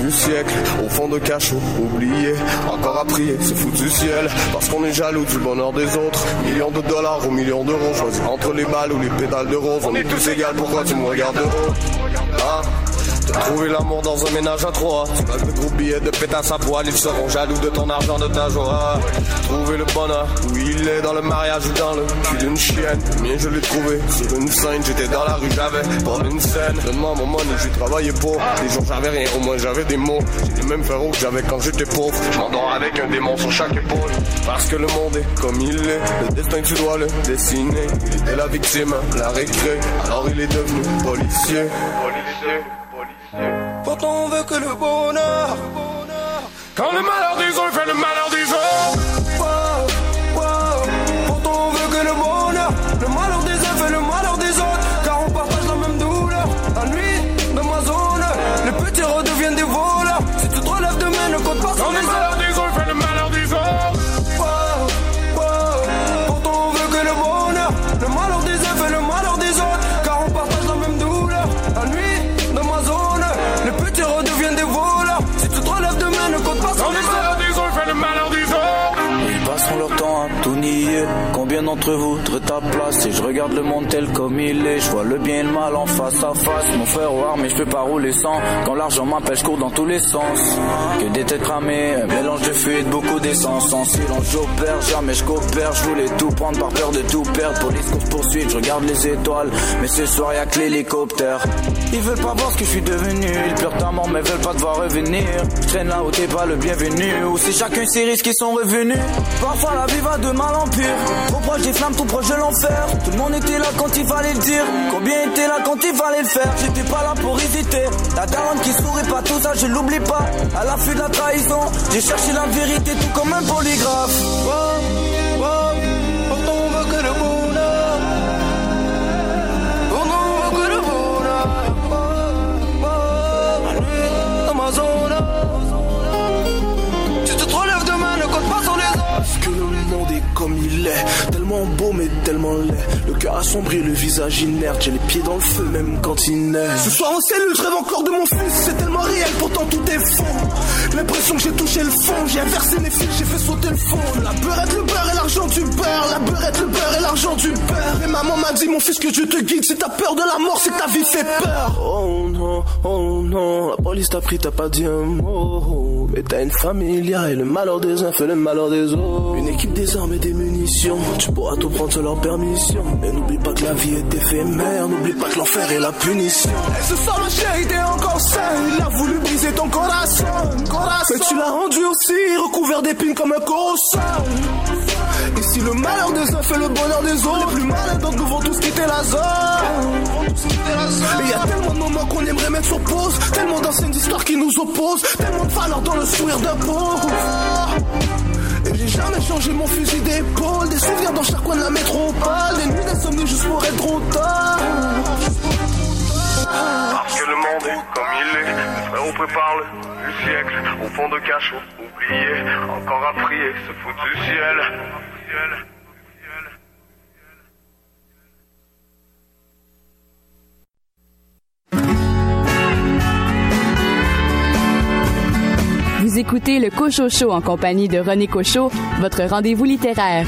du siècle, au fond de cachot, oublié, encore à prier, c'est foutu du ciel, parce qu'on est jaloux du bonheur des autres, millions de dollars ou millions d'euros, choisis entre les balles ou les pédales de rose, on est tous égales, pourquoi tu me regardes? Hein? Trouvé l'amour dans un ménage à trois. Passes de gros billets de pétasse à poil. Ils seront jaloux de ton argent, de ta joie. Trouver le bonheur où il est dans le mariage ou dans le cul d'une chienne. Mais je l'ai trouvé sur une scène. J'étais dans la rue, j'avais pas une scène. Donne-moi mon money, j'ai travaillé pour. Les jours j'avais rien, au moins j'avais des mots. J'ai les mêmes frérots que j'avais quand j'étais pauvre. Je m'endors avec un démon sur chaque épaule. Parce que le monde est comme il est. Le destin tu dois le dessiner. Il était la victime, la récré. Alors il est devenu policier. Policier. Pourtant on veut que le bonheur Quand le malheur des uns fait le malheur regarde le monde tel comme il est. Je vois le bien et le mal en face à face. Mon frère au mais je peux pas rouler sans. Quand l'argent m'appelle, je cours dans tous les sens. Que des têtes cramées, un mélange de fuite, beaucoup d'essence. Sans silence, j'opère, jamais je coopère. Je voulais tout prendre par peur de tout perdre. Police course poursuite, je regarde les étoiles. Mais ce soir y'a que l'hélicoptère. Ils veulent pas voir ce que je suis devenu. Ils pleurent ta mort mais veulent pas te voir revenir. Je traîne là où t'es pas le bienvenu. Où c'est chacun ses risques qui sont revenus. Parfois la vie va de mal en pire. Trop proche des flammes, tout proche de l'enfer le monde était là quand il fallait le dire. Combien était là quand il fallait le faire? J'étais pas là pour hésiter. La daronne qui sourit pas tout ça je l'oublie pas. À l'affût de la trahison J'ai cherché la vérité tout comme un polygraphe. Wow, wow, pourtant on veut que le bonheur. Pourtant on veut que le bonheur. Wow, wow, la nuit dans ma zone Si tu te relèves demain ne compte pas sur les autres. Parce que le monde est comme il est, tellement beau mais tellement laid. Le cœur assombri, le visage inerte, j'ai les pieds dans le feu même quand il neige. Ce soir en cellule, je rêve encore de mon fils, c'est tellement réel, pourtant tout est faux. L'impression que j'ai touché le fond, j'ai inversé mes fils, j'ai fait sauter le fond. La beurrette, le beurre et l'argent du beurre, la beurrette, le beurre et l'argent du beurre. Et maman m'a dit, mon fils, que Dieu te guide, si t'as peur de la mort, c'est ta vie fait peur. Oh non, oh non, la police t'a pris, t'as pas dit un mot. Mais t'as une famille, et le malheur des uns fait le malheur des autres. Une équipe des armes et des munitions, pour tout prendre, c'est leur permission. Et n'oublie pas que la vie est éphémère, n'oublie pas que l'enfer est la punition. Et ce soir, le shade est encore sain. Il a voulu briser ton corazon, corazon. Mais tu l'as rendu aussi recouvert d'épines comme un corosson. Ici le malheur des uns fait le bonheur des autres Les plus malins d'entre nous vont tous quitter la zone Et y a tellement de moments qu'on aimerait mettre sur pause Tellement d'anciennes histoires qui nous opposent Tellement de valeurs dans le sourire d'un pauvre j'ai jamais changé mon fusil d'épaule. Des souvenirs dans chaque coin de la métropole. Des nuits d'insomnie juste pour être trop tard. Parce que le monde est comme il est. Mes frères, on prépare le du siècle. Au fond de cachot, oublié. Encore à prier, se foutre du ciel. Écoutez le Cochot Show en compagnie de René Cochot, votre rendez-vous littéraire.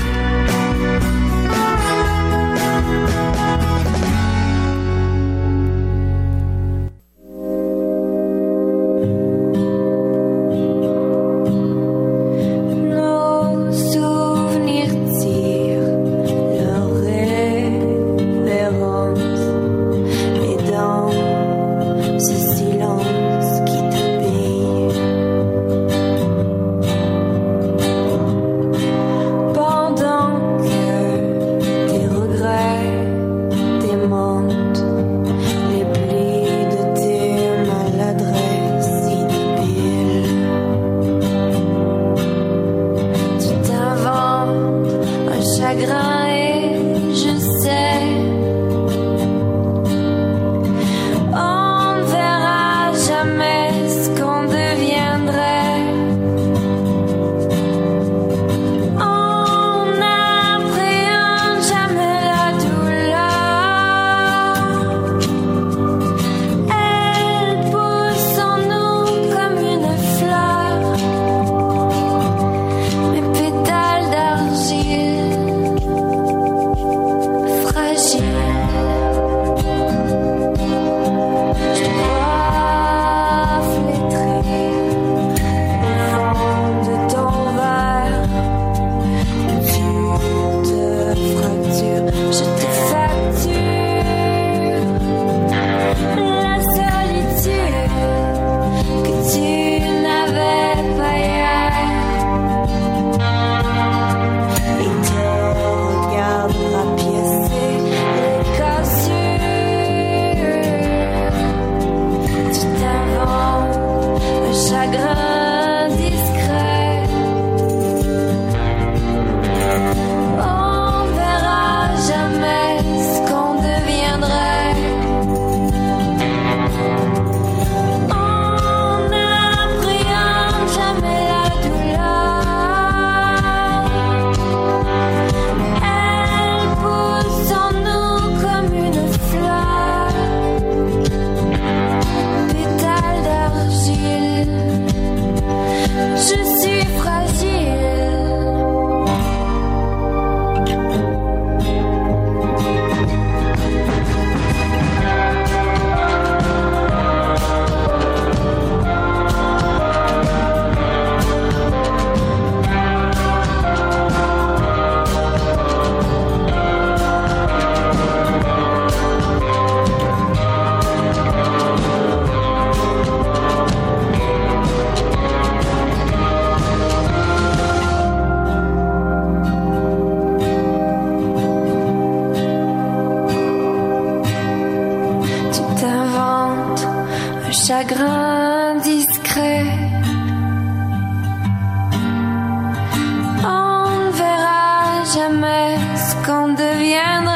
de vienne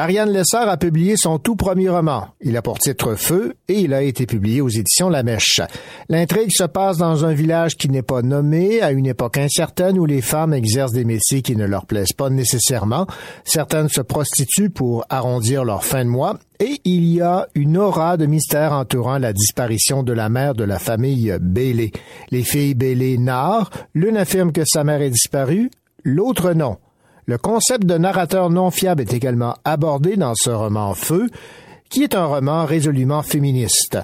Ariane Lessard a publié son tout premier roman. Il a pour titre Feu et il a été publié aux éditions La Mèche. L'intrigue se passe dans un village qui n'est pas nommé, à une époque incertaine où les femmes exercent des métiers qui ne leur plaisent pas nécessairement. Certaines se prostituent pour arrondir leur fin de mois et il y a une aura de mystère entourant la disparition de la mère de la famille Bailey. Les filles Bailey narrent, l'une affirme que sa mère est disparue, l'autre non. Le concept de narrateur non fiable est également abordé dans ce roman Feu, qui est un roman résolument féministe.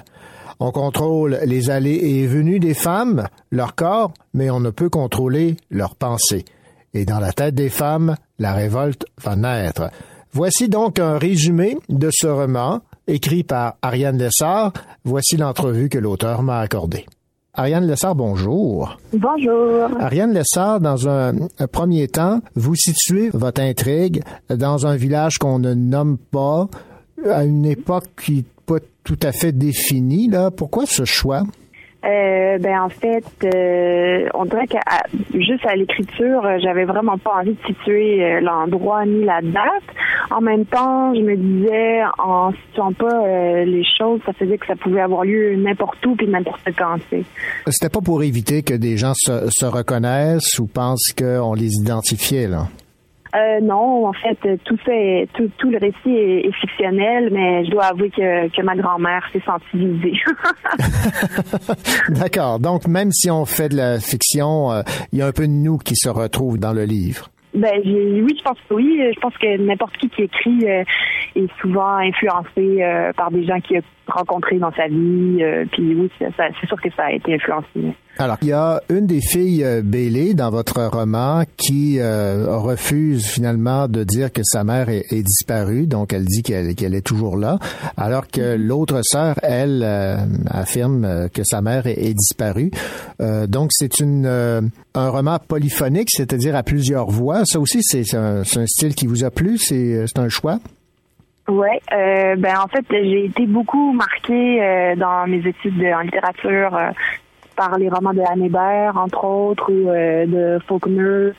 On contrôle les allées et venues des femmes, leur corps, mais on ne peut contrôler leurs pensées. Et dans la tête des femmes, la révolte va naître. Voici donc un résumé de ce roman, écrit par Ariane Lessard. Voici l'entrevue que l'auteur m'a accordée. Ariane Lessard, bonjour. Bonjour. Ariane Lessard, dans un, un premier temps, vous situez votre intrigue dans un village qu'on ne nomme pas, à une époque qui n'est pas tout à fait définie. Là. Pourquoi ce choix? Euh, ben en fait, euh, on dirait que juste à l'écriture, euh, j'avais vraiment pas envie de situer euh, l'endroit ni la date. En même temps, je me disais en situant pas euh, les choses, ça faisait que ça pouvait avoir lieu n'importe où puis n'importe quand. C'était pas pour éviter que des gens se, se reconnaissent ou pensent qu'on les identifiait, là? Euh, non, en fait, tout ça est, tout, tout le récit est, est fictionnel, mais je dois avouer que, que ma grand-mère s'est sentie visée. D'accord. Donc, même si on fait de la fiction, euh, il y a un peu de nous qui se retrouve dans le livre. Ben oui, je pense que oui. Je pense que n'importe qui qui écrit euh, est souvent influencé euh, par des gens qu'il a rencontrés dans sa vie. euh, puis oui, c'est sûr que ça a été influencé. Alors, il y a une des filles euh, Bailey dans votre roman qui euh, refuse finalement de dire que sa mère est, est disparue, donc elle dit qu'elle est toujours là, alors que l'autre sœur, elle, euh, affirme euh, que sa mère est, est disparue. Euh, donc, c'est une euh, un roman polyphonique, c'est-à-dire à plusieurs voix. Ça aussi, c'est un, c'est un style qui vous a plu, c'est c'est un choix? Ouais, euh, ben en fait, j'ai été beaucoup marquée euh, dans mes études de- en littérature euh, par les romans de Anne entre autres, ou euh, de Faulkner.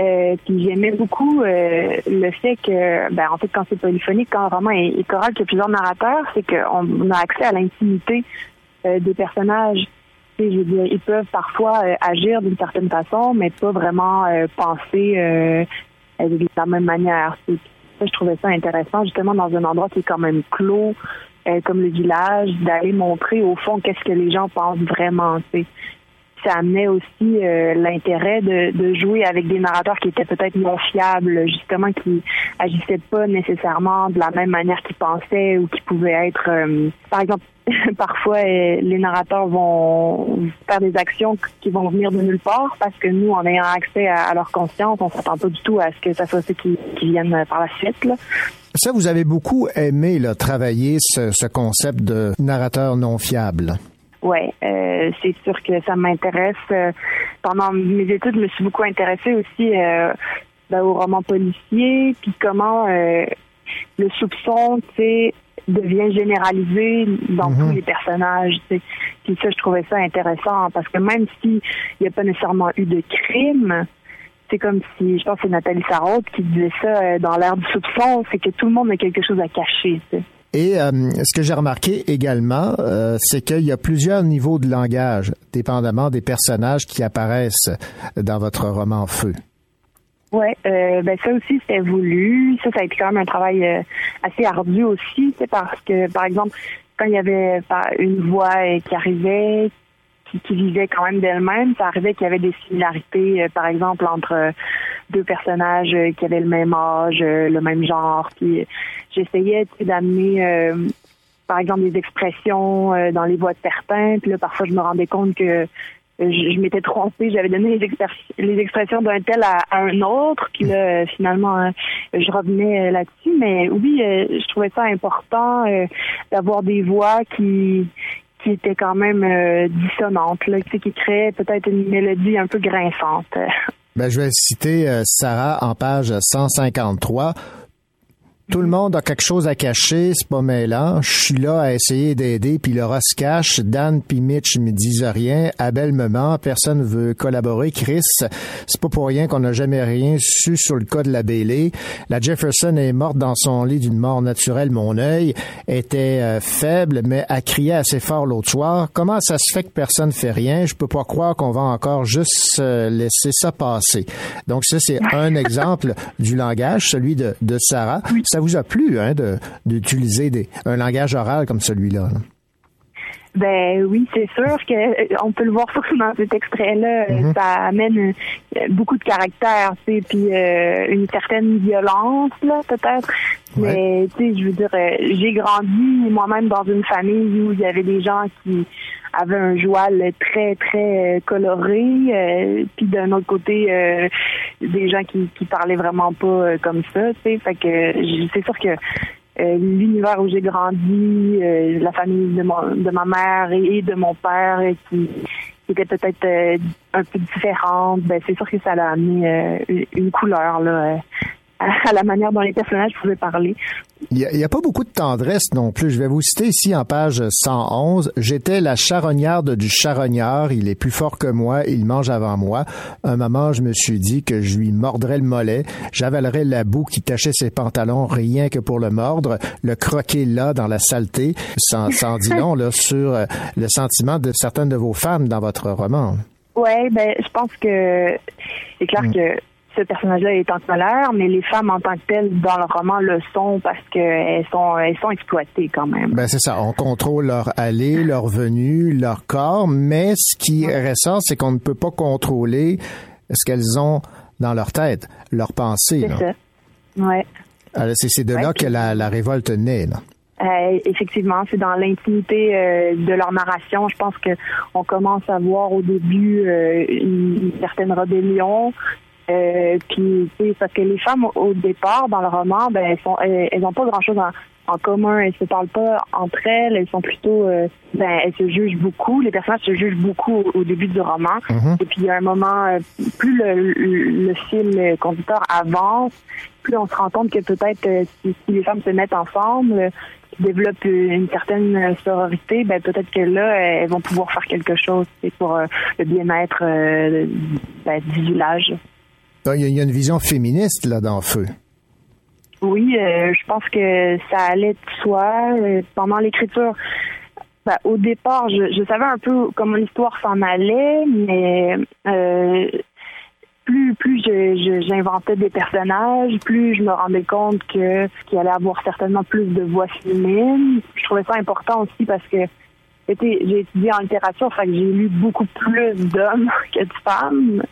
Euh, puis j'aimais beaucoup euh, le fait que, ben en fait, quand c'est polyphonique, quand un roman est, est choral, qu'il y a plusieurs narrateurs, c'est qu'on on a accès à l'intimité des personnages. Je veux dire, ils peuvent parfois agir d'une certaine façon, mais pas vraiment penser de la même manière. Je trouvais ça intéressant, justement, dans un endroit qui est quand même clos, euh, comme le village, d'aller montrer, au fond, qu'est-ce que les gens pensent vraiment. Ça amenait aussi euh, l'intérêt de, de jouer avec des narrateurs qui étaient peut-être non fiables, justement, qui agissaient pas nécessairement de la même manière qu'ils pensaient ou qui pouvaient être, euh, par exemple, parfois euh, les narrateurs vont faire des actions qui vont venir de nulle part parce que nous, en ayant accès à, leur conscience, on s'attend pas du tout à ce que ça soit ceux qui, qui viennent par la suite. Là. Ça, vous avez beaucoup aimé là, travailler ce, ce concept de narrateur non fiable. Ouais, euh, c'est sûr que ça m'intéresse. Euh, pendant mes études, je me suis beaucoup intéressée aussi euh, ben, aux romans policiers, puis comment le soupçon, tu sais, devient généralisé dans Mhm. tous les personnages. tu sais. Puis ça, je trouvais ça intéressant parce que même s'il n'y a pas nécessairement eu de crime, c'est comme si, je pense que c'est Nathalie Sarraute qui disait ça euh, dans l'ère du soupçon, c'est que tout le monde a quelque chose à cacher. tu sais. Et euh, ce que j'ai remarqué également, euh, c'est qu'il y a plusieurs niveaux de langage, dépendamment des personnages qui apparaissent dans votre roman Feu. Ouais, euh, ben ça aussi c'était voulu. Ça, ça a été quand même un travail euh, assez ardu aussi, c'est parce que par exemple quand il y avait par- une voix euh, qui arrivait, qui, qui vivait quand même d'elle-même, ça arrivait qu'il y avait des similarités, euh, par exemple entre euh, deux personnages qui avaient le même âge, le même genre. Puis j'essayais d'amener par exemple des expressions dans les voix de certains. Puis là parfois je me rendais compte que je, m'étais trompée, j'avais donné les, expressions d'un tel à, un autre, puis là, euh, finalement, euh, je revenais euh, là-dessus. Mais oui, je trouvais ça important d'avoir des voix qui qui étaient quand même dissonantes, là, qui créaient peut-être une mélodie un peu grinçante. Ben, je vais citer Sarah en page 153. Tout le monde a quelque chose à cacher, c'est pas mêlant. Je suis là à essayer d'aider, puis Laura se cache. Dan puis Mitch me disent rien. Abel me ment, personne veut collaborer. Chris, c'est pas pour rien qu'on n'a jamais rien su sur le cas de la Bailey. La Jefferson est morte dans son lit d'une mort naturelle. Mon œil était euh, faible, mais a crié assez fort l'autre soir. Comment ça se fait que personne fait rien? Je peux pas croire qu'on va encore juste euh, laisser ça passer. Donc ça, c'est un exemple du langage, celui de, de Sarah. Ça vous a plu hein, d'utiliser un langage oral comme celui-là? là? Ben oui, c'est sûr que euh, on peut le voir surtout dans cet extrait-là, euh, Mhm. ça amène euh, beaucoup de caractère, tu sais, puis euh, une certaine violence là peut-être. Mais tu sais, je veux dire, j'ai grandi moi-même dans une famille où il y avait des gens qui avaient un joual très très coloré, euh, puis d'un autre côté euh, des gens qui qui parlaient vraiment pas comme ça, tu sais. Fait que c'est sûr que euh, l'univers où j'ai grandi, euh, la famille de, mon, de ma mère et, de mon père euh, qui, qui était peut-être euh, un peu différente, ben, c'est sûr que ça a amené une, couleur là, à, la manière dont les personnages pouvaient parler. Il n'y a, pas beaucoup de tendresse non plus. Je vais vous citer ici en page 111. J'étais la charognarde du charognard. Il est plus fort que moi. Il mange avant moi. Un moment, je me suis dit que je lui mordrais le mollet. J'avalerais la boue qui tachait ses pantalons rien que pour le mordre, le croquer là dans la saleté. Sans, sans dit long là, sur euh, le sentiment de certaines de vos femmes dans votre roman. Ouais, ben je pense que c'est clair que ce personnage-là est en colère, mais les femmes en tant que telles dans le roman le sont parce qu'elles sont elles sont exploitées quand même. Ben c'est ça. On contrôle leur allée, leur venue, leur corps, mais ce qui ressort, c'est qu'on ne peut pas contrôler ce qu'elles ont dans leur tête, leurs pensées. C'est ça. Ouais. Alors, C'est de là que la, la révolte naît. Là. Euh, effectivement, c'est dans l'intimité euh, de leur narration. Je pense que on commence à voir au début euh, une, une certaine rébellion. Euh, puis, tu sais, parce que les femmes au, départ dans le roman, ben elles sont, elles, elles ont pas grand chose en, en commun. Elles se parlent pas entre elles. Elles sont plutôt, euh, ben elles se jugent beaucoup. Les personnages se jugent beaucoup au, au début du roman. Mhm. Et puis il y a un moment, euh, plus le, le, le fil conducteur avance, plus on se rend compte que peut-être si, si les femmes se mettent ensemble, développent une certaine sororité, ben peut-être que là, elles vont pouvoir faire quelque chose pour le bien-être ben, du village. Donc, Il y, a- une vision féministe là dans Feu. Oui, euh, je pense que ça allait de soi. Euh, pendant l'écriture, ben, au départ, je, savais un peu comment l'histoire s'en allait, mais euh, plus plus j'inventais des personnages, plus je me rendais compte que qu'il allait avoir certainement plus de voix féminines. Je trouvais ça important aussi parce que j'ai étudié en littérature, fait que j'ai lu beaucoup plus d'hommes que de femmes.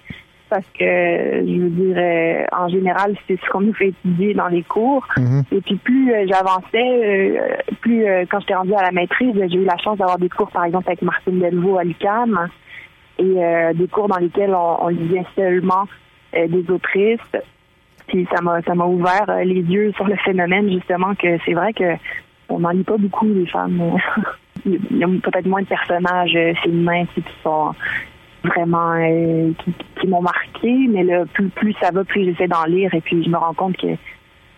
Parce que, je veux dire, euh, en général, c'est ce qu'on nous fait étudier dans les cours. Et puis, plus euh, j'avançais, euh, plus quand j'étais rendue à la maîtrise, j'ai eu la chance d'avoir des cours, par exemple, avec Martine Delvaux à l'UQAM et euh, des cours dans lesquels on, on lisait seulement euh, des autrices. Puis ça m'a ça m'a ouvert euh, les yeux sur le phénomène justement que c'est vrai que on n'en lit pas beaucoup les femmes. Il y a peut-être moins de personnages féminins qui sont vraiment euh, qui, qui m'ont marqué, mais là, plus plus ça va, plus j'essaie d'en lire et puis je me rends compte que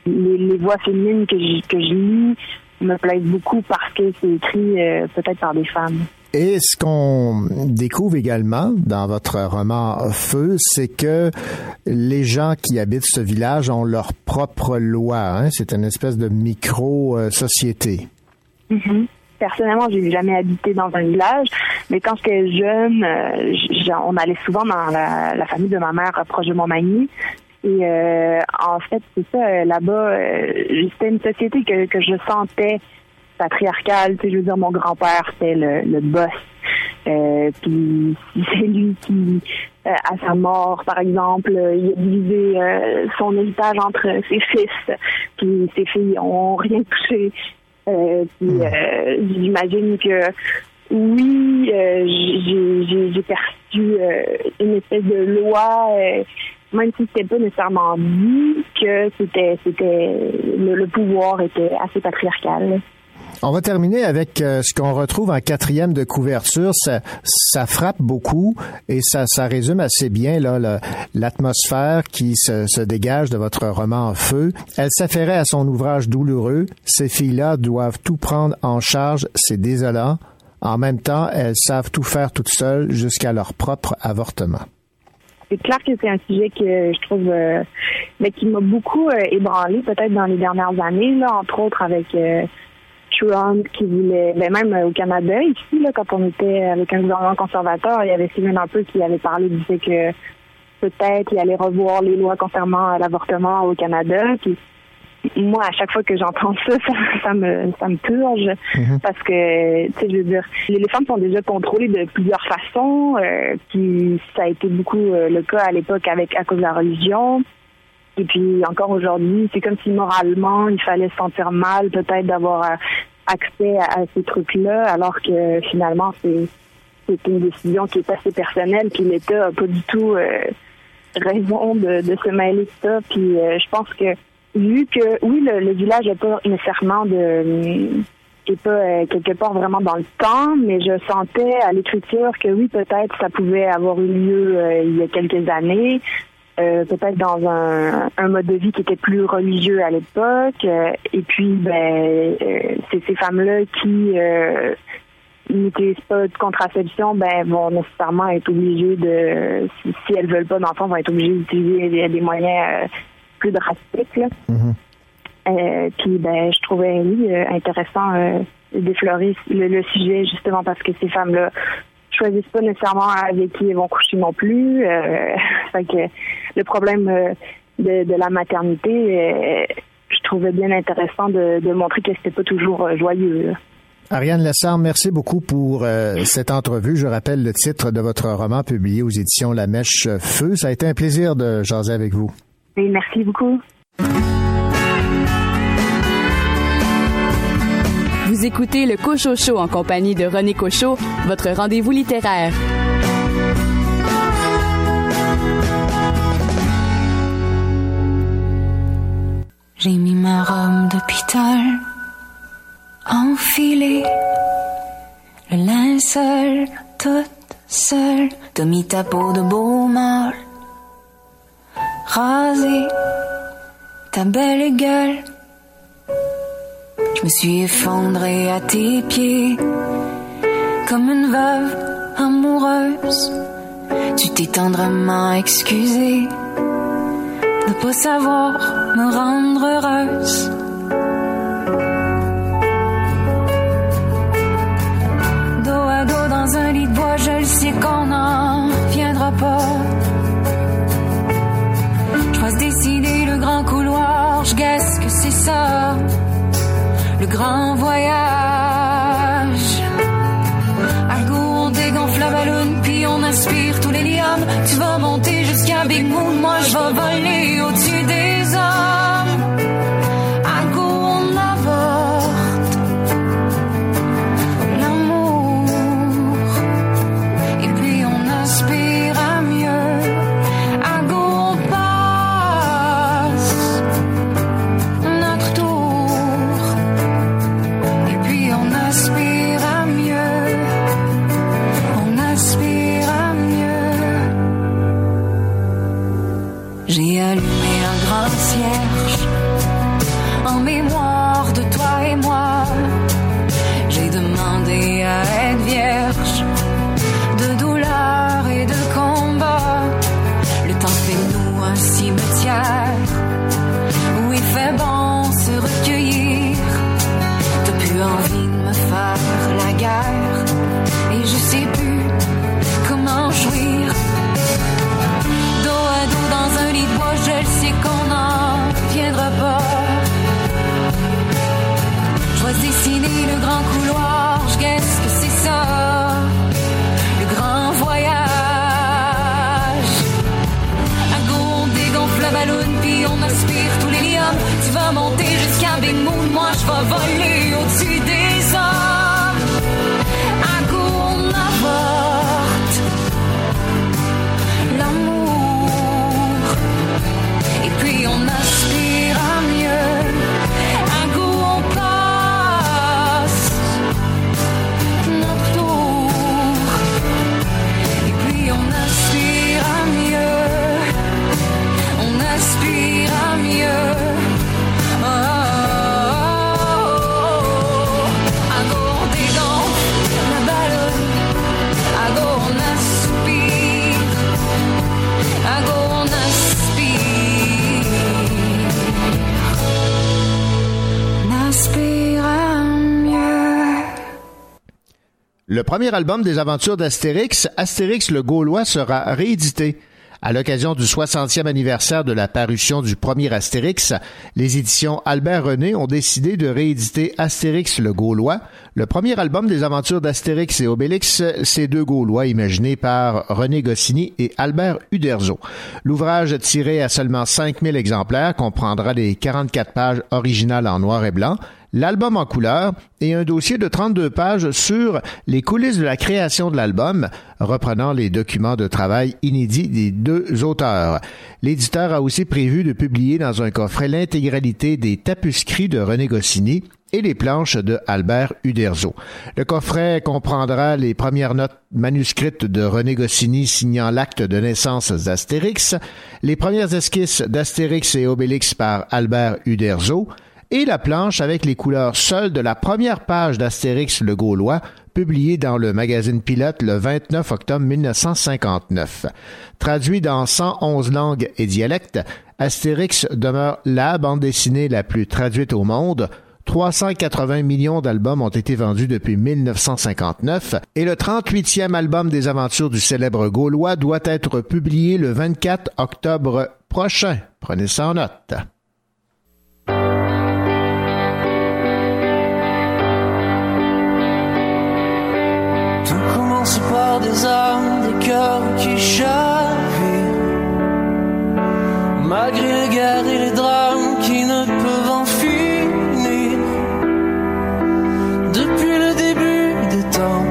les, les voix féminines que je, que je lis me plaisent beaucoup parce que c'est écrit euh, peut-être par des femmes. Et ce qu'on découvre également dans votre roman Feu, c'est que les gens qui habitent ce village ont leur propre loi. hein. C'est une espèce de micro-société. Mhm. Personnellement, j'ai jamais habité dans un village, mais quand j'étais jeune, euh, on allait souvent dans la, famille de ma mère euh, proche de Montmagny. Et euh, en fait, c'est ça, là-bas, c'était une société que, je sentais patriarcale. Tu sais, je veux dire, mon grand-père, c'était le, le boss. Puis c'est lui qui, à sa mort, par exemple, il a divisé son héritage entre ses fils. Puis ses filles ont rien touché. Euh, puis euh, j'imagine que oui, euh, j'ai- j'ai j'ai perçu euh, une espèce de loi, euh, même si c'était pas nécessairement dit, que c'était c'était le, le pouvoir était assez patriarcal. On va terminer avec euh, ce qu'on retrouve en quatrième de couverture. Ça, ça frappe beaucoup et ça, ça résume assez bien là l'atmosphère qui se, se dégage de votre roman Feu. Elle s'affairait à son ouvrage douloureux. Ces filles-là doivent tout prendre en charge. C'est désolant. En même temps, elles savent tout faire toutes seules jusqu'à leur propre avortement. c'est clair que c'est un sujet que je trouve euh, mais qui m'a beaucoup euh, ébranlé peut-être dans les dernières années là entre autres avec euh, Trump qui voulait ben même euh, au Canada ici là quand on était avec un gouvernement conservateur il y avait Stephen Harper qui avait parlé du fait que peut-être il allait revoir les lois concernant euh, l'avortement au Canada puis moi, à chaque fois que j'entends ça, ça, ça me ça me purge parce que tu sais, je veux dire, les, femmes sont déjà contrôlées de plusieurs façons. Euh, puis ça a été beaucoup euh, le cas à l'époque avec à cause de la religion. Et puis encore aujourd'hui, c'est comme si moralement il fallait se sentir mal peut-être d'avoir accès à, ces trucs-là, alors que finalement c'est une décision qui est assez personnelle. Puis l'État a pas du tout euh, raison de, se mêler de ça. Puis euh, je pense que vu que oui, le, village n'est pas nécessairement de est pas euh, quelque part vraiment dans le temps, mais je sentais à l'écriture que oui, peut-être ça pouvait avoir eu lieu il y a quelques années, euh, peut-être dans un, un mode de vie qui était plus religieux à l'époque. euh, et puis, ben, euh, c'est ces femmes-là qui n'utilisent pas de contraception, ben vont nécessairement être obligées de, si, si elles veulent pas d'enfants, vont être obligées d'utiliser des, des moyens plus drastiques. Là. Euh, puis ben je trouvais oui intéressant d'effleurer le, le sujet justement parce que ces femmes-là choisissent pas nécessairement avec qui elles vont coucher non plus. Euh, fait que le problème euh, de, de la maternité, euh, je trouvais bien intéressant de, de montrer que c'était pas toujours joyeux. Ariane Lessard, merci beaucoup pour euh, cette entrevue. Je rappelle le titre de votre roman publié aux éditions La Mèche Feu. Ça a été un plaisir de jaser avec vous. Et merci beaucoup. Écoutez le Cocho Show en compagnie de René Cocho, votre rendez-vous littéraire. J'ai mis ma robe d'hôpital, enfilé le linceul toute seule. Peau de beau mâle, rasé ta belle gueule. Je me suis effondrée à tes pieds comme une veuve amoureuse. Tu t'es tendrement excusée de pas savoir me rendre heureuse. Dos à dos dans un lit de bois, je le sais qu'on n'en viendra pas. Je passe décider le grand couloir, je guesse que c'est ça, le grand voyage. À go, on dégonfle la ballon, puis on aspire tous les liams. Tu vas monter jusqu'à Big Moon, moi je vais voler au-dessus des hommes. Premier album des aventures d'Astérix, Astérix le Gaulois, sera réédité. À l'occasion du 60e anniversaire de la parution du premier Astérix, les éditions Albert René ont décidé de rééditer Astérix le Gaulois, le premier album des aventures d'Astérix et Obélix, ces deux Gaulois imaginés par René Goscinny et Albert Uderzo. L'ouvrage tiré à seulement 5000 exemplaires comprendra les 44 pages originales en noir et blanc, l'album en couleur et un dossier de 32 pages sur les coulisses de la création de l'album, reprenant les documents de travail inédits des deux auteurs. L'éditeur a aussi prévu de publier dans un coffret l'intégralité des tapuscrits de René Goscinny et les planches de Albert Uderzo. Le coffret comprendra les premières notes manuscrites de René Goscinny signant l'acte de naissance d'Astérix, les premières esquisses d'Astérix et Obélix par Albert Uderzo, et la planche avec les couleurs seules de la première page d'Astérix le Gaulois, publiée dans le magazine Pilote le 29 octobre 1959. Traduit dans 111 langues et dialectes, Astérix demeure la bande dessinée la plus traduite au monde, 380 millions d'albums ont été vendus depuis 1959 et le 38e album des aventures du célèbre Gaulois doit être publié le 24 octobre prochain. Prenez ça en note. Tout commence par des âmes, des cœurs qui chavirent. Malgré les guerres et les drames qui ne peuvent en finir. Depuis le début des temps,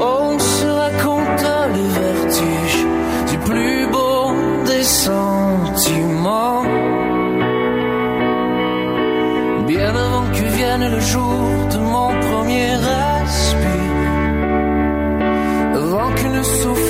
on se raconte les vertiges du plus beau des sentiments. Bien avant que vienne le jour de mon premier respire. so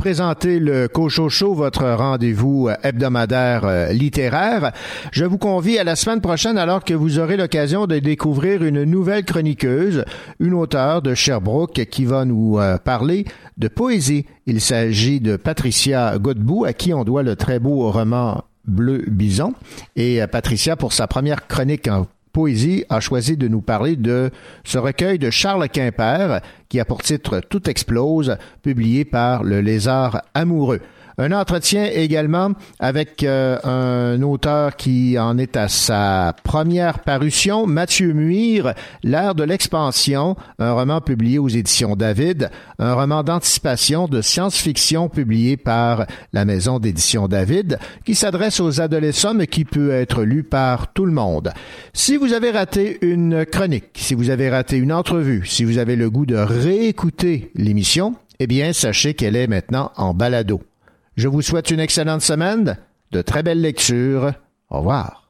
présenté le Cocho Show, votre rendez-vous euh, hebdomadaire euh, littéraire. Je vous convie à la semaine prochaine alors que vous aurez l'occasion de découvrir une nouvelle chroniqueuse, une auteure de Sherbrooke qui va nous euh, parler de poésie. Il s'agit de Patricia Godbout, à qui on doit le très beau roman Bleu Bison. Et Patricia, pour sa première chronique en poésie, a choisi de nous parler de ce recueil de Charles Quimper, qui a pour titre Tout explose, publié par le Lézard amoureux. Un entretien également avec euh, un auteur qui en est à sa première parution, Mathieu Muir, L'ère de l'expansion, un roman publié aux éditions David, un roman d'anticipation de science-fiction publié par la maison d'édition David, qui s'adresse aux adolescents mais qui peut être lu par tout le monde. Si vous avez raté une chronique, si vous avez raté une entrevue, si vous avez le goût de réécouter l'émission, eh bien, sachez qu'elle est maintenant en balado. Je vous souhaite une excellente semaine, de très belles lectures. Au revoir.